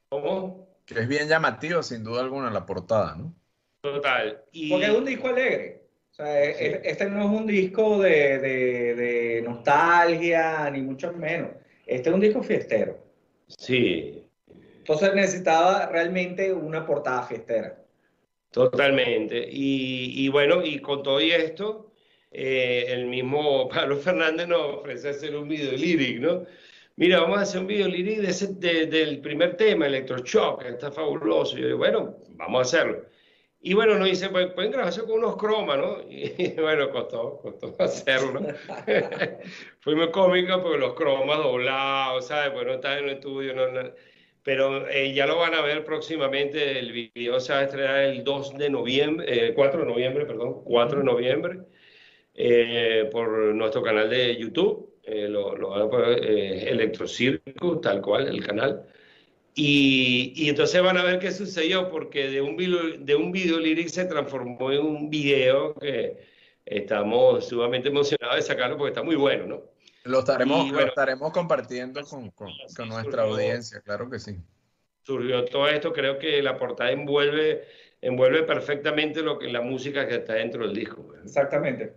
¿Cómo? Que es bien llamativo, sin duda alguna, la portada, ¿no? Total. Y, Porque es un disco alegre. O sea, es- es- este no es un disco de, de- de nostalgia, ni mucho menos. Este es un disco fiestero. Sí, Entonces necesitaba realmente una portada fiestera. totalmente. Y, y bueno, y con todo y esto, eh, el mismo Pablo Fernández nos ofrece hacer un video lyric, ¿no? Mira, vamos a hacer un video de de- del primer tema, Electroshock, que está fabuloso. Y yo digo, bueno, vamos a hacerlo. Y bueno, nos dice, pues pueden grabarse con unos cromas, ¿no? Y bueno, costó, costó hacerlo. Fue muy cómico porque los cromas doblados, ¿sabes? Pues no está en el estudio, no, no. Pero eh, ya lo van a ver próximamente. El video se va a estrenar el 2 de noviembre, eh, 4 de noviembre, perdón, 4 de noviembre, eh, por nuestro canal de YouTube. Eh, lo, lo van a poner eh, Electrocircus, tal cual, el canal. Y, y entonces van a ver qué sucedió, porque de un video, de un video lyric se transformó en un video que estamos sumamente emocionados de sacarlo porque está muy bueno, ¿no? Lo estaremos, Y lo bueno, estaremos compartiendo con, con- con nuestra surgió- audiencia, claro que sí. surgió todo esto, creo que la portada envuelve, envuelve perfectamente lo que la música que está dentro del disco. Exactamente.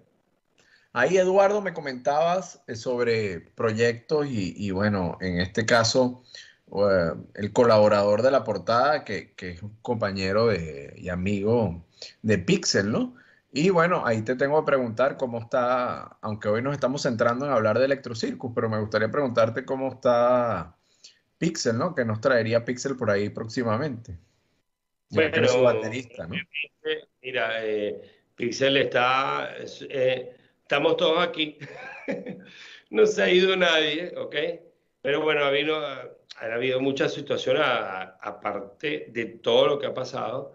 Ahí, Eduardo, me comentabas eh, sobre proyectos y, y, bueno, en este caso, eh, el colaborador de la portada, que, que es un compañero de- y amigo de Pixel, ¿no? Y bueno, ahí te tengo que preguntar cómo está, aunque hoy nos estamos centrando en hablar de Electrocircus, pero me gustaría preguntarte cómo está Pixel, ¿no? Que nos traería Pixel por ahí próximamente. Ya eres su Bueno, baterista, ¿no? eh, Mira, eh, Pixel está, es- eh, estamos todos aquí, no se ha ido nadie, ¿ok? Pero bueno, ha habido, ha habido muchas situaciones, aparte de todo lo que ha pasado,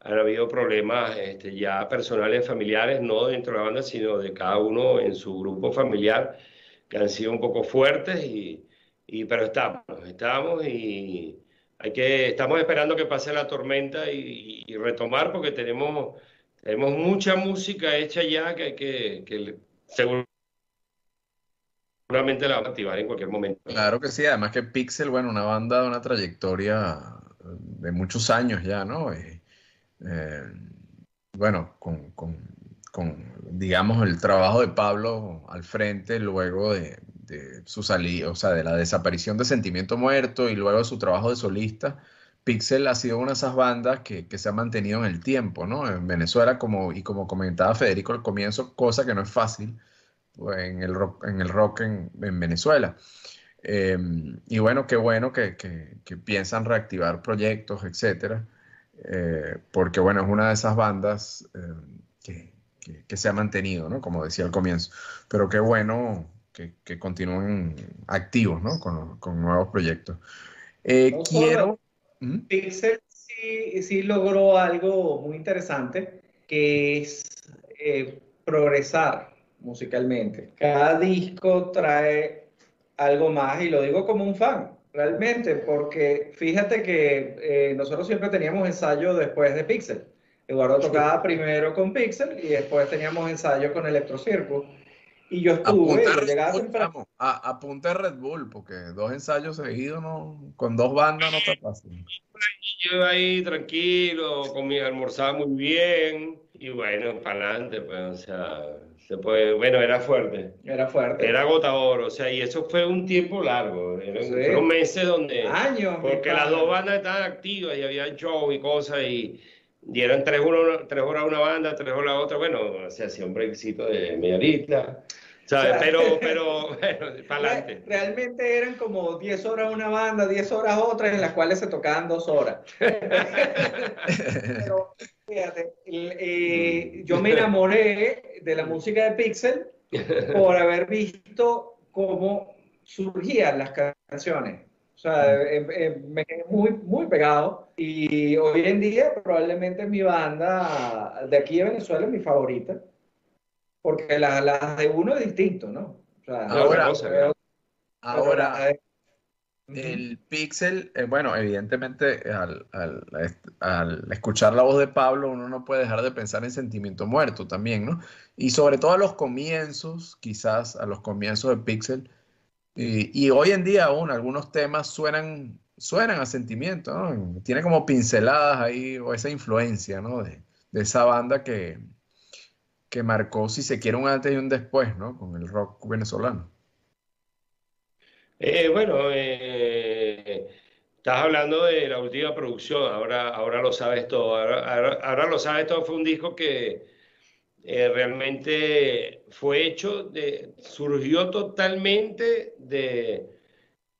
han habido problemas este, ya personales, familiares, no dentro de la banda, sino de cada uno en su grupo familiar, que han sido un poco fuertes, y, y- pero estamos, estamos y hay que, estamos esperando que pase la tormenta y, y retomar porque tenemos, tenemos mucha música hecha ya que, que, que seguramente la vamos a activar en cualquier momento. Claro que sí, además que Pixel, bueno, una banda de una trayectoria de muchos años ya, ¿no? Eh, eh, bueno, con, con- con, digamos, el trabajo de Pablo al frente luego de, de su salida, o sea, de la desaparición de Sentimiento Muerto y luego de su trabajo de solista, Pixel ha sido una de esas bandas que, que se ha mantenido en el tiempo, ¿no? En Venezuela, como, y como comentaba Federico al comienzo, cosa que no es fácil en el rock, en, el rock en, en Venezuela. Eh, y bueno, qué bueno que, que- que piensan reactivar proyectos, etcétera, eh, porque bueno, es una de esas bandas eh, que, que- se ha mantenido, ¿no? Como decía al comienzo. Pero qué bueno que, que continúen activos, ¿no? Con, con nuevos proyectos. No quiero... Pixel sí, sí logró algo muy interesante, que es eh, progresar musicalmente. Cada disco trae algo más y lo digo como un fan, realmente, porque fíjate que eh, nosotros siempre teníamos ensayo después de Pixel. Eduardo tocaba primero con Pixel y después teníamos ensayo con Electro Circus. Y yo estuve, Apunta yo Red llegaba Bull, temprano. vamos, a- apunta a Red Bull, porque dos ensayos seguidos, no, con dos bandas no está fácil. Yo iba ahí tranquilo, comía, almorzaba muy bien y bueno, para adelante, pues, o sea, se puede, bueno, era fuerte. Era fuerte. Era agotador, o sea, y eso fue un tiempo largo, eran, Sí. fueron meses donde, Años, porque las dos bandas estaban activas y había show y cosas y, y eran tres, horas- tres horas una banda, tres horas otra, bueno, se hacía un breakcito de media horita, ¿sabes? Pero, pero, para adelante. Realmente eran como 10 horas una banda, 10 horas otra, en las cuales se tocaban dos horas. Pero fíjate, eh, yo me enamoré de la música de Pixel por haber visto cómo surgían las canciones. O sea, eh, eh, me quedé muy, muy pegado y hoy en día probablemente mi banda de aquí de Venezuela es mi favorita, porque la, la de uno es distinto, ¿no? O sea, Ahora, pero- Ahora, pero el Pixel, eh, bueno, evidentemente al, al- al escuchar la voz de Pablo uno no puede dejar de pensar en Sentimiento Muerto también, ¿no? Y sobre todo a los comienzos, quizás a los comienzos de Pixel, y, y hoy en día aún algunos temas suenan, suenan a Sentimiento, ¿no? Tiene como pinceladas ahí o esa influencia, ¿no? De, de esa banda que, que marcó, si se quiere, un antes y un después, ¿no? Con el rock venezolano. Eh, bueno, eh, estás hablando de la última producción, ahora, ahora lo sabes todo. Ahora, ahora- lo sabes todo fue un disco que eh, realmente fue hecho de, surgió totalmente de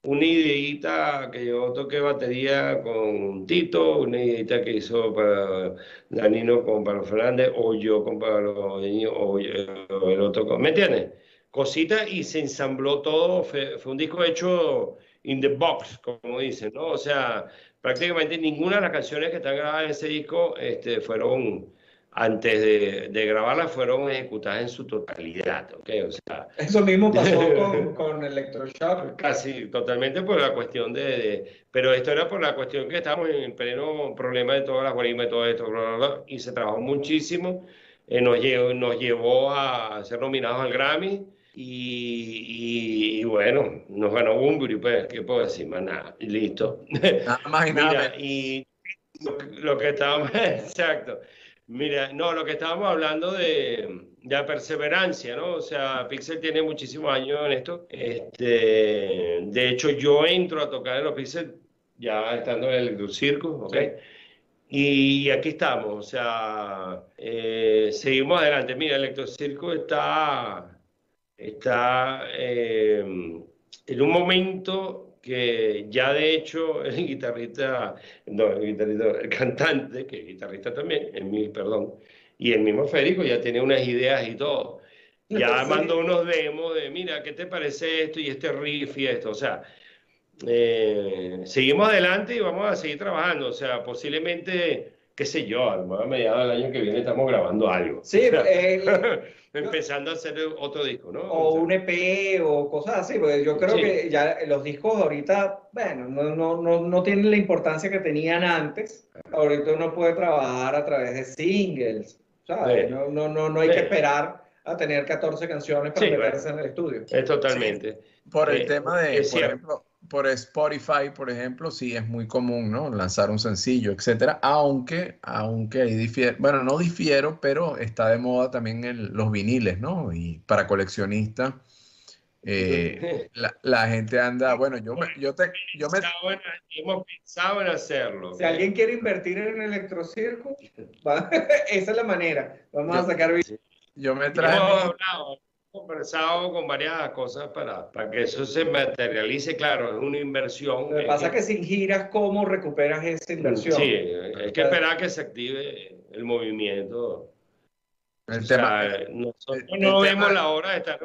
una ideita que yo toqué batería con Tito, una ideita que hizo para Danilo con Pablo Fernández, o yo con Pablo o el otro con, ¿me entiendes? Cositas y se ensambló todo, fue, fue un disco hecho in the box, como dicen, ¿no? O sea, prácticamente ninguna de las canciones que están grabadas en ese disco este, fueron, antes de, de grabarlas, fueron ejecutadas en su totalidad, ¿ok? O sea, Eso mismo pasó con, con Electroshock. Casi totalmente por la cuestión de, de- Pero esto era por la cuestión que estamos en el pleno problema de todas las guarimbas y todo esto, bla, bla, bla, y se trabajó muchísimo. eh, nos, llevó, nos llevó a ser nominados al Grammy y, y- y bueno, nos ganó Bunbury, pues, ¿qué puedo decir? Más nada, listo. Nada más y nada Mira, y lo, lo que estábamos, exacto. Mira, no, lo que estábamos hablando de, de la perseverancia, ¿no? O sea, Pixel tiene muchísimos años en esto. Este, de hecho, yo entro a tocar en los Pixel ya estando en el Electrocircus, ¿ok? Y aquí estamos, o sea, eh, seguimos adelante. Mira, Electrocircus está, está eh, en un momento que ya de hecho el guitarrista, no, el guitarrista, el cantante, que es guitarrista también, el mi, perdón, y el mismo Federico ya tiene unas ideas y todo. Ya Sí. mandó unos demos de, mira, ¿qué te parece esto y este riff y esto? O sea, eh, seguimos adelante y vamos a seguir trabajando. O sea, posiblemente, qué sé yo, a mediados del año que viene estamos grabando algo. Sí, O sea, el- empezando a hacer otro disco, ¿no? o un EP o cosas así, porque yo creo Sí. que ya los discos ahorita, bueno, no, no, no, no tienen la importancia que tenían antes. Ahorita uno puede trabajar a través de singles, ¿sabes? Sí. No, no, no, no hay que esperar a tener 14 canciones para Sí, meterse en el estudio. Es totalmente. Por el tema de, es por cierto. ejemplo, por Spotify, por ejemplo, sí es muy común, ¿no? Lanzar un sencillo, etcétera. Aunque, aunque ahí difiere, bueno, no difiero, pero está de moda también el- los viniles, ¿no? Y para coleccionistas, eh, la, la gente anda, bueno, yo me, yo te, yo me, Pensado en- hemos pensado en hacerlo. Si alguien quiere invertir en Electrocirco, va- esa es la manera. Vamos a Yo- sacar yo me traje, hablado, hemos conversado con varias cosas para, para que eso se materialice. Claro, es una inversión. Lo que Es pasa es que- que sin giras, ¿cómo recuperas esa inversión? Sí, hay que esperar que se active el movimiento. o sea, nosotros no vemos la hora de estar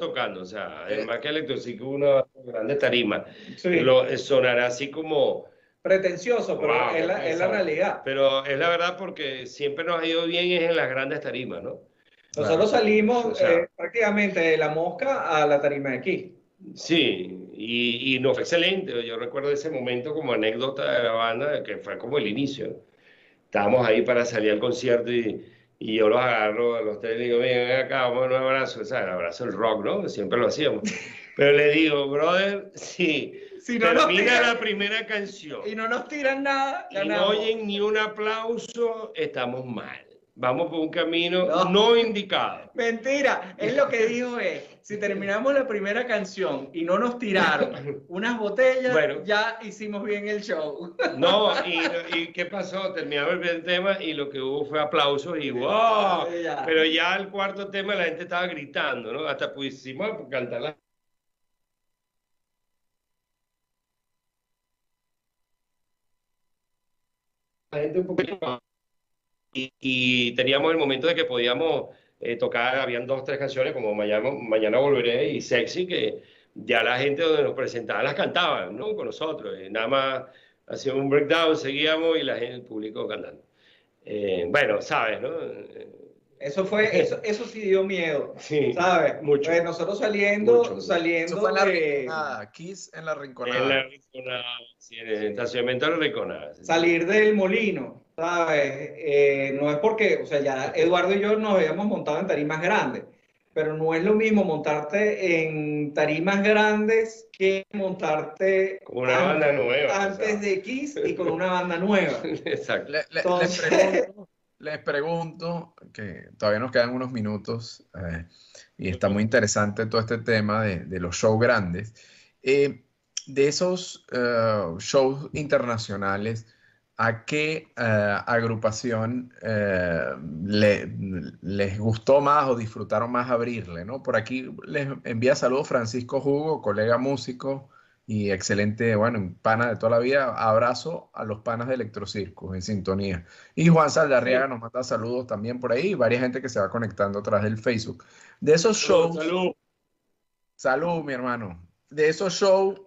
tocando, o sea, además que Electrociclo una grande tarima, lo, sonará así como pretencioso, pero es, la, es, la, realidad. Pero es la verdad porque siempre nos ha ido bien es en las grandes tarimas, ¿no? Nosotros salimos eh, prácticamente de la mosca a la tarima de aquí. Sí, y, y no fue excelente. Yo recuerdo ese momento como anécdota de la banda, que fue como el inicio. Estábamos ahí para salir al concierto y, y yo los agarro a los tres y digo, ven acá, vamos a un abrazo. O sea, el abrazo del rock, ¿no? Siempre lo hacíamos. Pero le digo, brother, sí, si no termina la primera canción. Y no nos tiran nada. Y no oyen ni un aplauso, estamos mal vamos por un camino no. indicado. Mentira, es lo que dijo es, si terminamos la primera canción y no nos tiraron unas botellas, ya hicimos bien el show. No, y, ¿qué pasó? Terminamos el tema y lo que hubo fue aplausos y wow, pero ya el cuarto tema la gente estaba gritando, ¿no? Hasta pusimos cantar la gente un poquito y, teníamos el momento de que podíamos eh, tocar, habían dos, tres canciones como Mañana, Mañana Volveré y Sexy, que ya la gente donde nos presentaban las cantaban, ¿no? Con nosotros. Y nada más hacíamos un breakdown, seguíamos y la gente, el público cantando. Eh, bueno, sabes, ¿no? Eso fue, eso, eso sí dio miedo, sí, ¿sabes? Mucho. Pues nosotros saliendo, saliendo eso fue la rinconada, Kiss en la rinconada. En la rinconada, sí, en el estacionamiento de la rinconada. Salir del molino, ¿sabes? Eh, no es porque, o sea, ya Eduardo y yo nos habíamos montado en tarimas grandes, pero no es lo mismo montarte en tarimas grandes que montarte con una antes, banda nueva. Antes de Kiss y con una banda nueva. Exacto. Le, les, pregunto, les, pregunto, que todavía nos quedan unos minutos eh, y está muy interesante todo este tema de, de los shows grandes. Eh, de esos shows internacionales, ¿A qué eh, agrupación eh, les gustó más o disfrutaron más abrirle? ¿no? Por aquí les envía saludos Francisco Hugo, colega músico y excelente, bueno, pana de toda la vida. Abrazo a los panas de Electrocircus en sintonía. Y Juan Saldarriaga nos manda saludos también por ahí y varias gente que se va conectando a través del Facebook. De esos shows. Salud. Salud, mi hermano. De esos shows.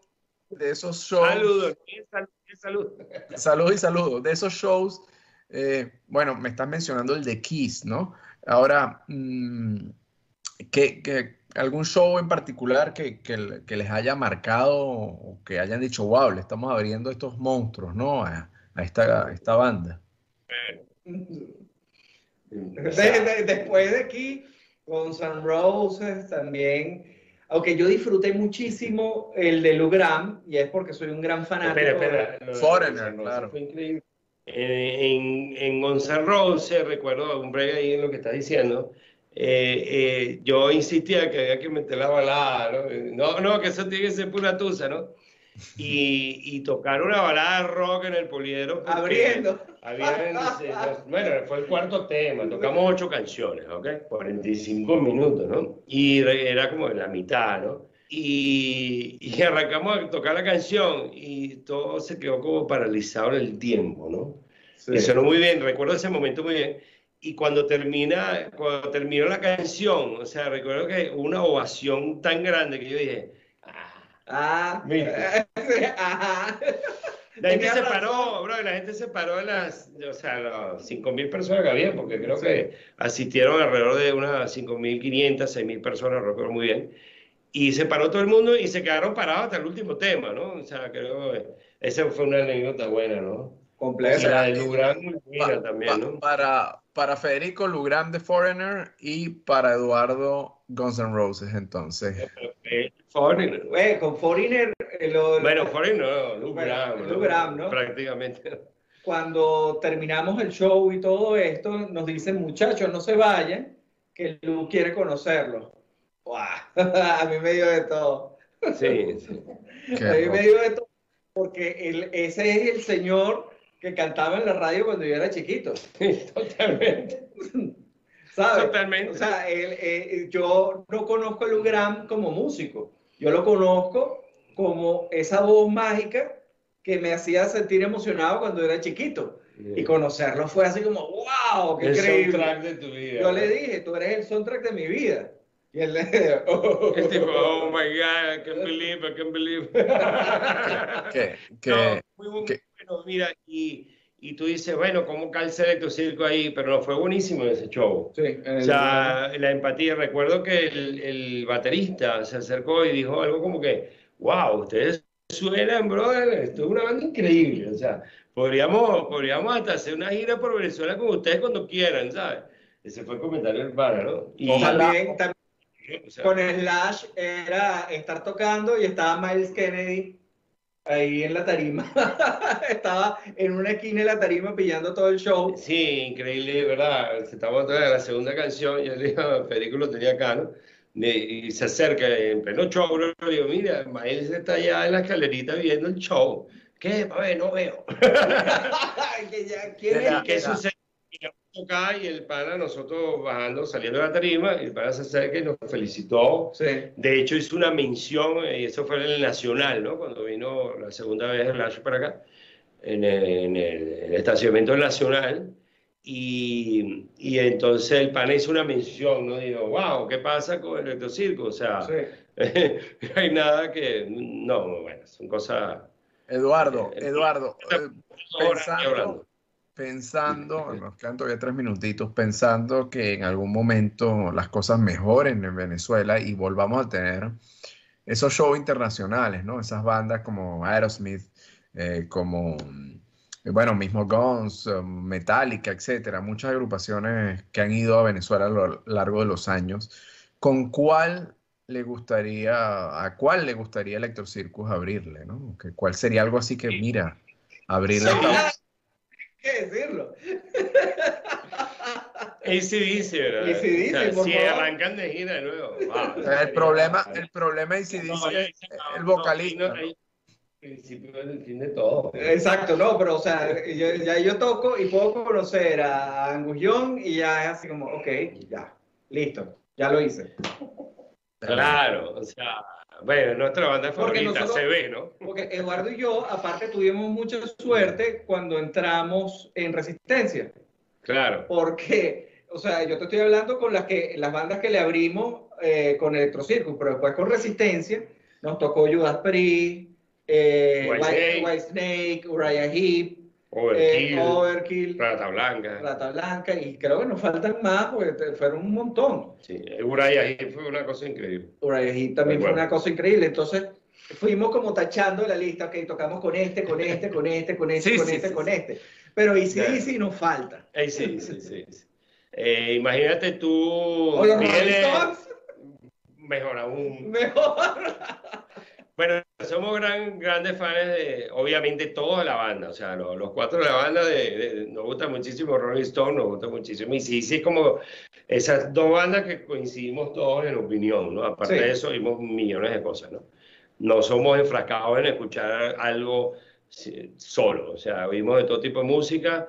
De esos shows. Saludos. Salud salud. Salud y saludos. De esos shows, eh, bueno, me estás mencionando el de Kiss, ¿no? Ahora, mm, ¿qué, algún show en particular que, les haya marcado o que hayan dicho, wow, le estamos abriendo estos monstruos, ¿no? A, esta, esta banda. después de aquí, con San Roses también aunque yo disfruté muchísimo el de Lugram, y es porque soy un gran fanático. Espera, espera. Foreigner, claro. Fue increíble. En, en Gonzalo se recuerdo un breve ahí en lo que está diciendo, eh, eh, yo insistía que había que meter la balada, ¿no? No, no, que eso tiene que ser pura tusa, ¿no? y, y, tocar una balada rock en el poliedro. Abriendo. Bueno, fue el cuarto tema, tocamos ocho canciones, ¿ok? 45 minutos, ¿no? Y era como en la mitad, ¿no? Y, y, arrancamos a tocar la canción y todo se quedó como paralizado en el tiempo, ¿no? Sí. sonó muy bien, recuerdo ese momento muy bien. Y cuando termina, cuando terminó la canción, o sea, recuerdo que una ovación tan grande que yo dije, Ah, La gente se paró, bro, la gente se paró de las, o sea, las 5.000 personas que había, porque creo que asistieron alrededor de unas 5.500, 6.000 personas, recuerdo muy bien. Y se paró todo el mundo y se quedaron parados hasta el último tema, ¿no? O sea, creo que esa fue una anécdota buena, ¿no? Completa. la de muy buena también, ¿no? Para, para Federico Lugran de Foreigner y para Eduardo Guns N' Roses, entonces. Foreigner. Eh, con Foreigner. Eh, lo, bueno, Foreigner no, Lugran, ¿no? Prácticamente. Cuando terminamos el show y todo esto, nos dicen, muchachos, no se vayan, que Lu quiere conocerlo. A mí me dio de todo. Sí, sí. a mí me dio de todo, porque el, ese es el señor que cantaba en la radio cuando yo era chiquito. Totalmente. ¿Sabes? Totalmente. O sea, él, yo no conozco a Lou como músico. Yo lo conozco como esa voz mágica que me hacía sentir emocionado cuando era chiquito. Y conocerlo fue así como, wow, qué El increíble. soundtrack de tu vida. Yo le dije, tú eres el soundtrack de mi vida. Y él le oh, Es tipo, oh my God, I can't believe, I can't believe. Que, que, No, muy bu- que- bueno, mira, y, y tú dices, bueno, ¿cómo calza Electrocirco ahí? Pero no, fue buenísimo ese show. Sí, O sea, la empatía. Recuerdo que el, el baterista se acercó y dijo algo como que, wow, ustedes suenan, brother, esto es una banda increíble. O sea, podríamos, podríamos hasta hacer una gira por Venezuela con ustedes cuando quieran, ¿sabes? Ese fue el comentario del pana, ¿no? Y también, también o sea, con Slash era estar tocando y estaba Miles Kennedy ahí en la tarima. estaba en una esquina de la tarima pillando todo el show. Sí, increíble, ¿verdad? Estamos en la segunda canción, yo le digo, a Federico lo tenía acá, ¿no? Y se acerca en pleno show, bro, le digo, mira, Miles está allá en la escalerita viendo el show. ¿Qué? A ver, no veo. Que ya- ¿Quién es? ¿Qué sucede? Acá y el pana, nosotros bajando, saliendo de la tarima, y el pana se acerca y nos felicitó. Sí. De hecho, hizo una mención, y eso fue en el Nacional, ¿no? Cuando vino la segunda vez el Lash para acá, en el, en el- el estacionamiento Nacional. Y, y entonces el pana hizo una mención, ¿no? Digo, wow, ¿qué pasa con el electrocirco? O sea, Sí. no hay nada que. No, bueno, son cosas. Eduardo, Eh, Eduardo, eh, Horas pensando. Pensando, nos quedan todavía tres minutitos, pensando que en algún momento las cosas mejoren en Venezuela y volvamos a tener esos shows internacionales, ¿no? Esas bandas como Aerosmith, eh, como, eh, bueno, mismo Guns, eh, Metallica, etcétera, muchas agrupaciones que han ido a Venezuela a lo largo de los años. ¿Con cuál le gustaría, a cuál le gustaría Electro Circus abrirle, ¿no? ¿Cuál sería algo así que, mira, abrirle ¿Qué decirlo? ACDC, ¿verdad? AC/DC, O sea, por si favor. arrancan de gira de nuevo. wow, El sería- problema, el problema es si No, dice ahí- el no, vocalista. no, principio del fin de todo. Exacto, no, pero o sea, yo- ya yo toco y puedo conocer a Angus Young y ya es así como, ok, ya, listo, ya lo hice. Claro, o sea, bueno, nuestra banda favorita nosotros- se ve, ¿no? Porque Eduardo y yo, aparte, tuvimos mucha suerte cuando entramos en Resistencia. Claro. Porque, o sea, yo te estoy hablando con las, que, las bandas que le abrimos eh, con Electrocircus, pero después con Resistencia nos tocó Judas Priest, eh, Whitesnake. White, Snake, Uriah Heep, Overkill, eh, Overkill, Rata Blanca. Rata Blanca, y creo que nos faltan más porque te- fueron un montón. Sí, Uriah fue una cosa increíble. Uriah Heep también fue una cosa increíble. Entonces, fuimos como tachando la lista, ok, tocamos con este, con este, con este, con este, Sí, con sí, este, sí, con este. Pero y sí, Ya. sí nos falta. Eh, sí, sí, sí. Eh, imagínate tú. Vienes- Mejor aún. mejor. Bueno, somos gran, grandes fans de, obviamente, toda la banda. O sea, los, los cuatro de la banda de, de- nos gusta muchísimo Rolling Stone, nos gusta muchísimo. Y sí, sí, es como esas dos bandas que coincidimos todos en opinión, ¿no? Aparte Sí. de eso, vimos millones de cosas, ¿no? No somos enfrascados en escuchar algo solo. O sea, vimos de todo tipo de música,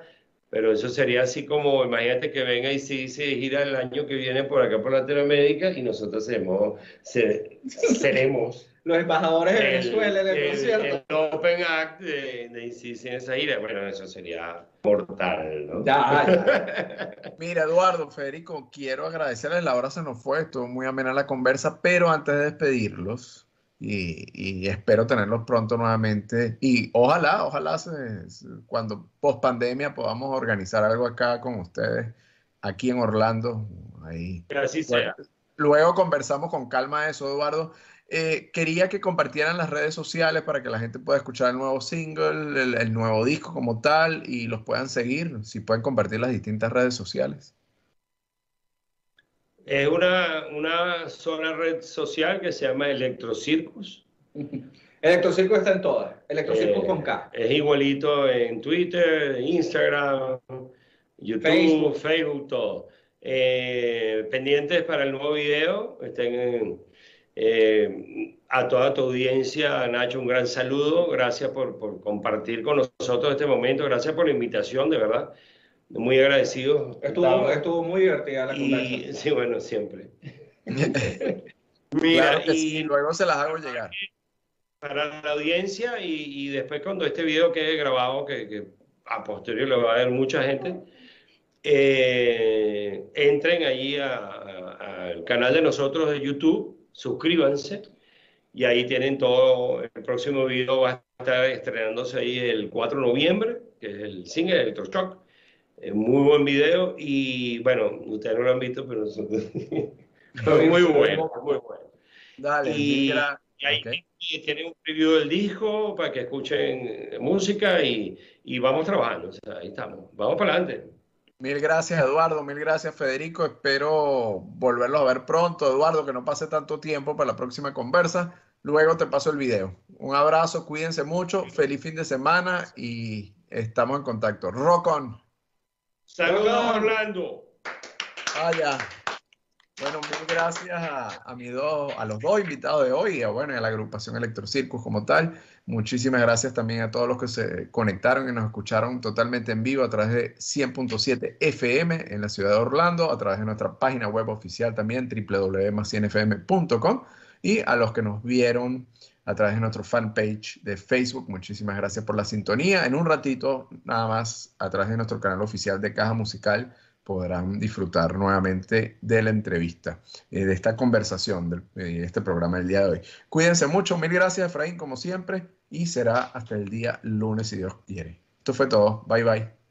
pero eso sería así como, imagínate que venga y se gira el año que viene por acá por Latinoamérica y nosotros seremos, se- seremos Los embajadores de el, Venezuela en el, el- concierto. el Open Act de, de ICC en esa gira. Bueno, eso sería mortal, ¿no? Ya, ya. Mira, Eduardo, Federico, quiero agradecerles, la hora se nos fue, estuvo muy amena la conversa, pero antes de despedirlos, y, y espero tenerlos pronto nuevamente, y ojalá, ojalá se- se- cuando post pandemia podamos organizar algo acá con ustedes, aquí en Orlando, ahí. Así sea. Luego conversamos con calma de eso, Eduardo. Eh, quería que compartieran las redes sociales para que la gente pueda escuchar el nuevo single, el, el nuevo disco como tal y los puedan seguir, si pueden compartir las distintas redes sociales. Es una, una sola red social que se llama Electrocircus. Electrocirco está en todas. Electrocirco Eh, con K. Es igualito en Twitter, Instagram, YouTube, Facebook. Facebook, todo. Eh, pendientes para el nuevo video. Estén, eh, a toda tu audiencia, Nacho, un gran saludo. Gracias por, por compartir con nosotros este momento. Gracias por la invitación, de verdad. Muy agradecido. Estuvo, estuvo muy divertida la y, conversación. sí, bueno, siempre. Claro Mira, que y sí, luego se las hago llegar. para la audiencia y, y después cuando este video quede grabado, que, que a posteriori lo va a ver mucha gente, eh, entren allí al canal de nosotros de YouTube, suscríbanse y ahí tienen todo. El próximo video va a estar estrenándose ahí el 4 de noviembre, que es el single Electroshock. Muy buen video y bueno, ustedes no lo han visto, pero nosotros... muy bueno, muy bueno. Dale, y, ahí tienen un preview del disco para que escuchen música y, y vamos trabajando. O sea, ahí estamos. Vamos para adelante. Mil gracias, Eduardo. Mil gracias, Federico. Espero volverlos a ver pronto. Eduardo, que no pase tanto tiempo para la próxima conversa. Luego te paso el video. Un abrazo, cuídense mucho. Feliz fin de semana y estamos en contacto. Rock on. Saludos, Orlando. Vaya. Bueno, mil gracias a, a, dos, a los dos invitados de hoy a, bueno, a la agrupación Electrocircus como tal. Muchísimas gracias también a todos los que se conectaron y nos escucharon totalmente en vivo a través de 100.7 FM en la ciudad de Orlando, a través de nuestra página web oficial también www.cienfm.com y a los que nos vieron a través de nuestro fanpage de Facebook. Muchísimas gracias por la sintonía. En un ratito, nada más, a través de nuestro canal oficial de Caja Musical podrán disfrutar nuevamente de la entrevista, eh, de esta conversación, de, este programa del día de hoy. Cuídense mucho, mil gracias Efraín, como siempre, y será hasta el día lunes si Dios quiere. Esto fue todo, bye bye.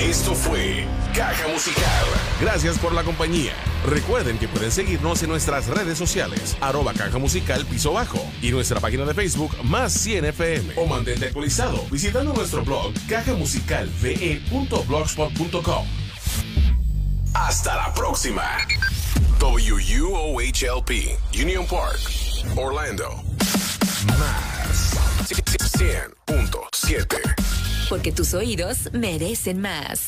Esto fue Caja Musical. Gracias por la compañía. Recuerden que pueden seguirnos en nuestras redes sociales, arroba caja musical piso bajo, y nuestra página de Facebook más 100 FM. O mantente actualizado visitando nuestro blog cajamusicalve.blogspot.com. Hasta la próxima. WUOHLP, Union Park, Orlando. Más 100.7. Porque tus oídos merecen más.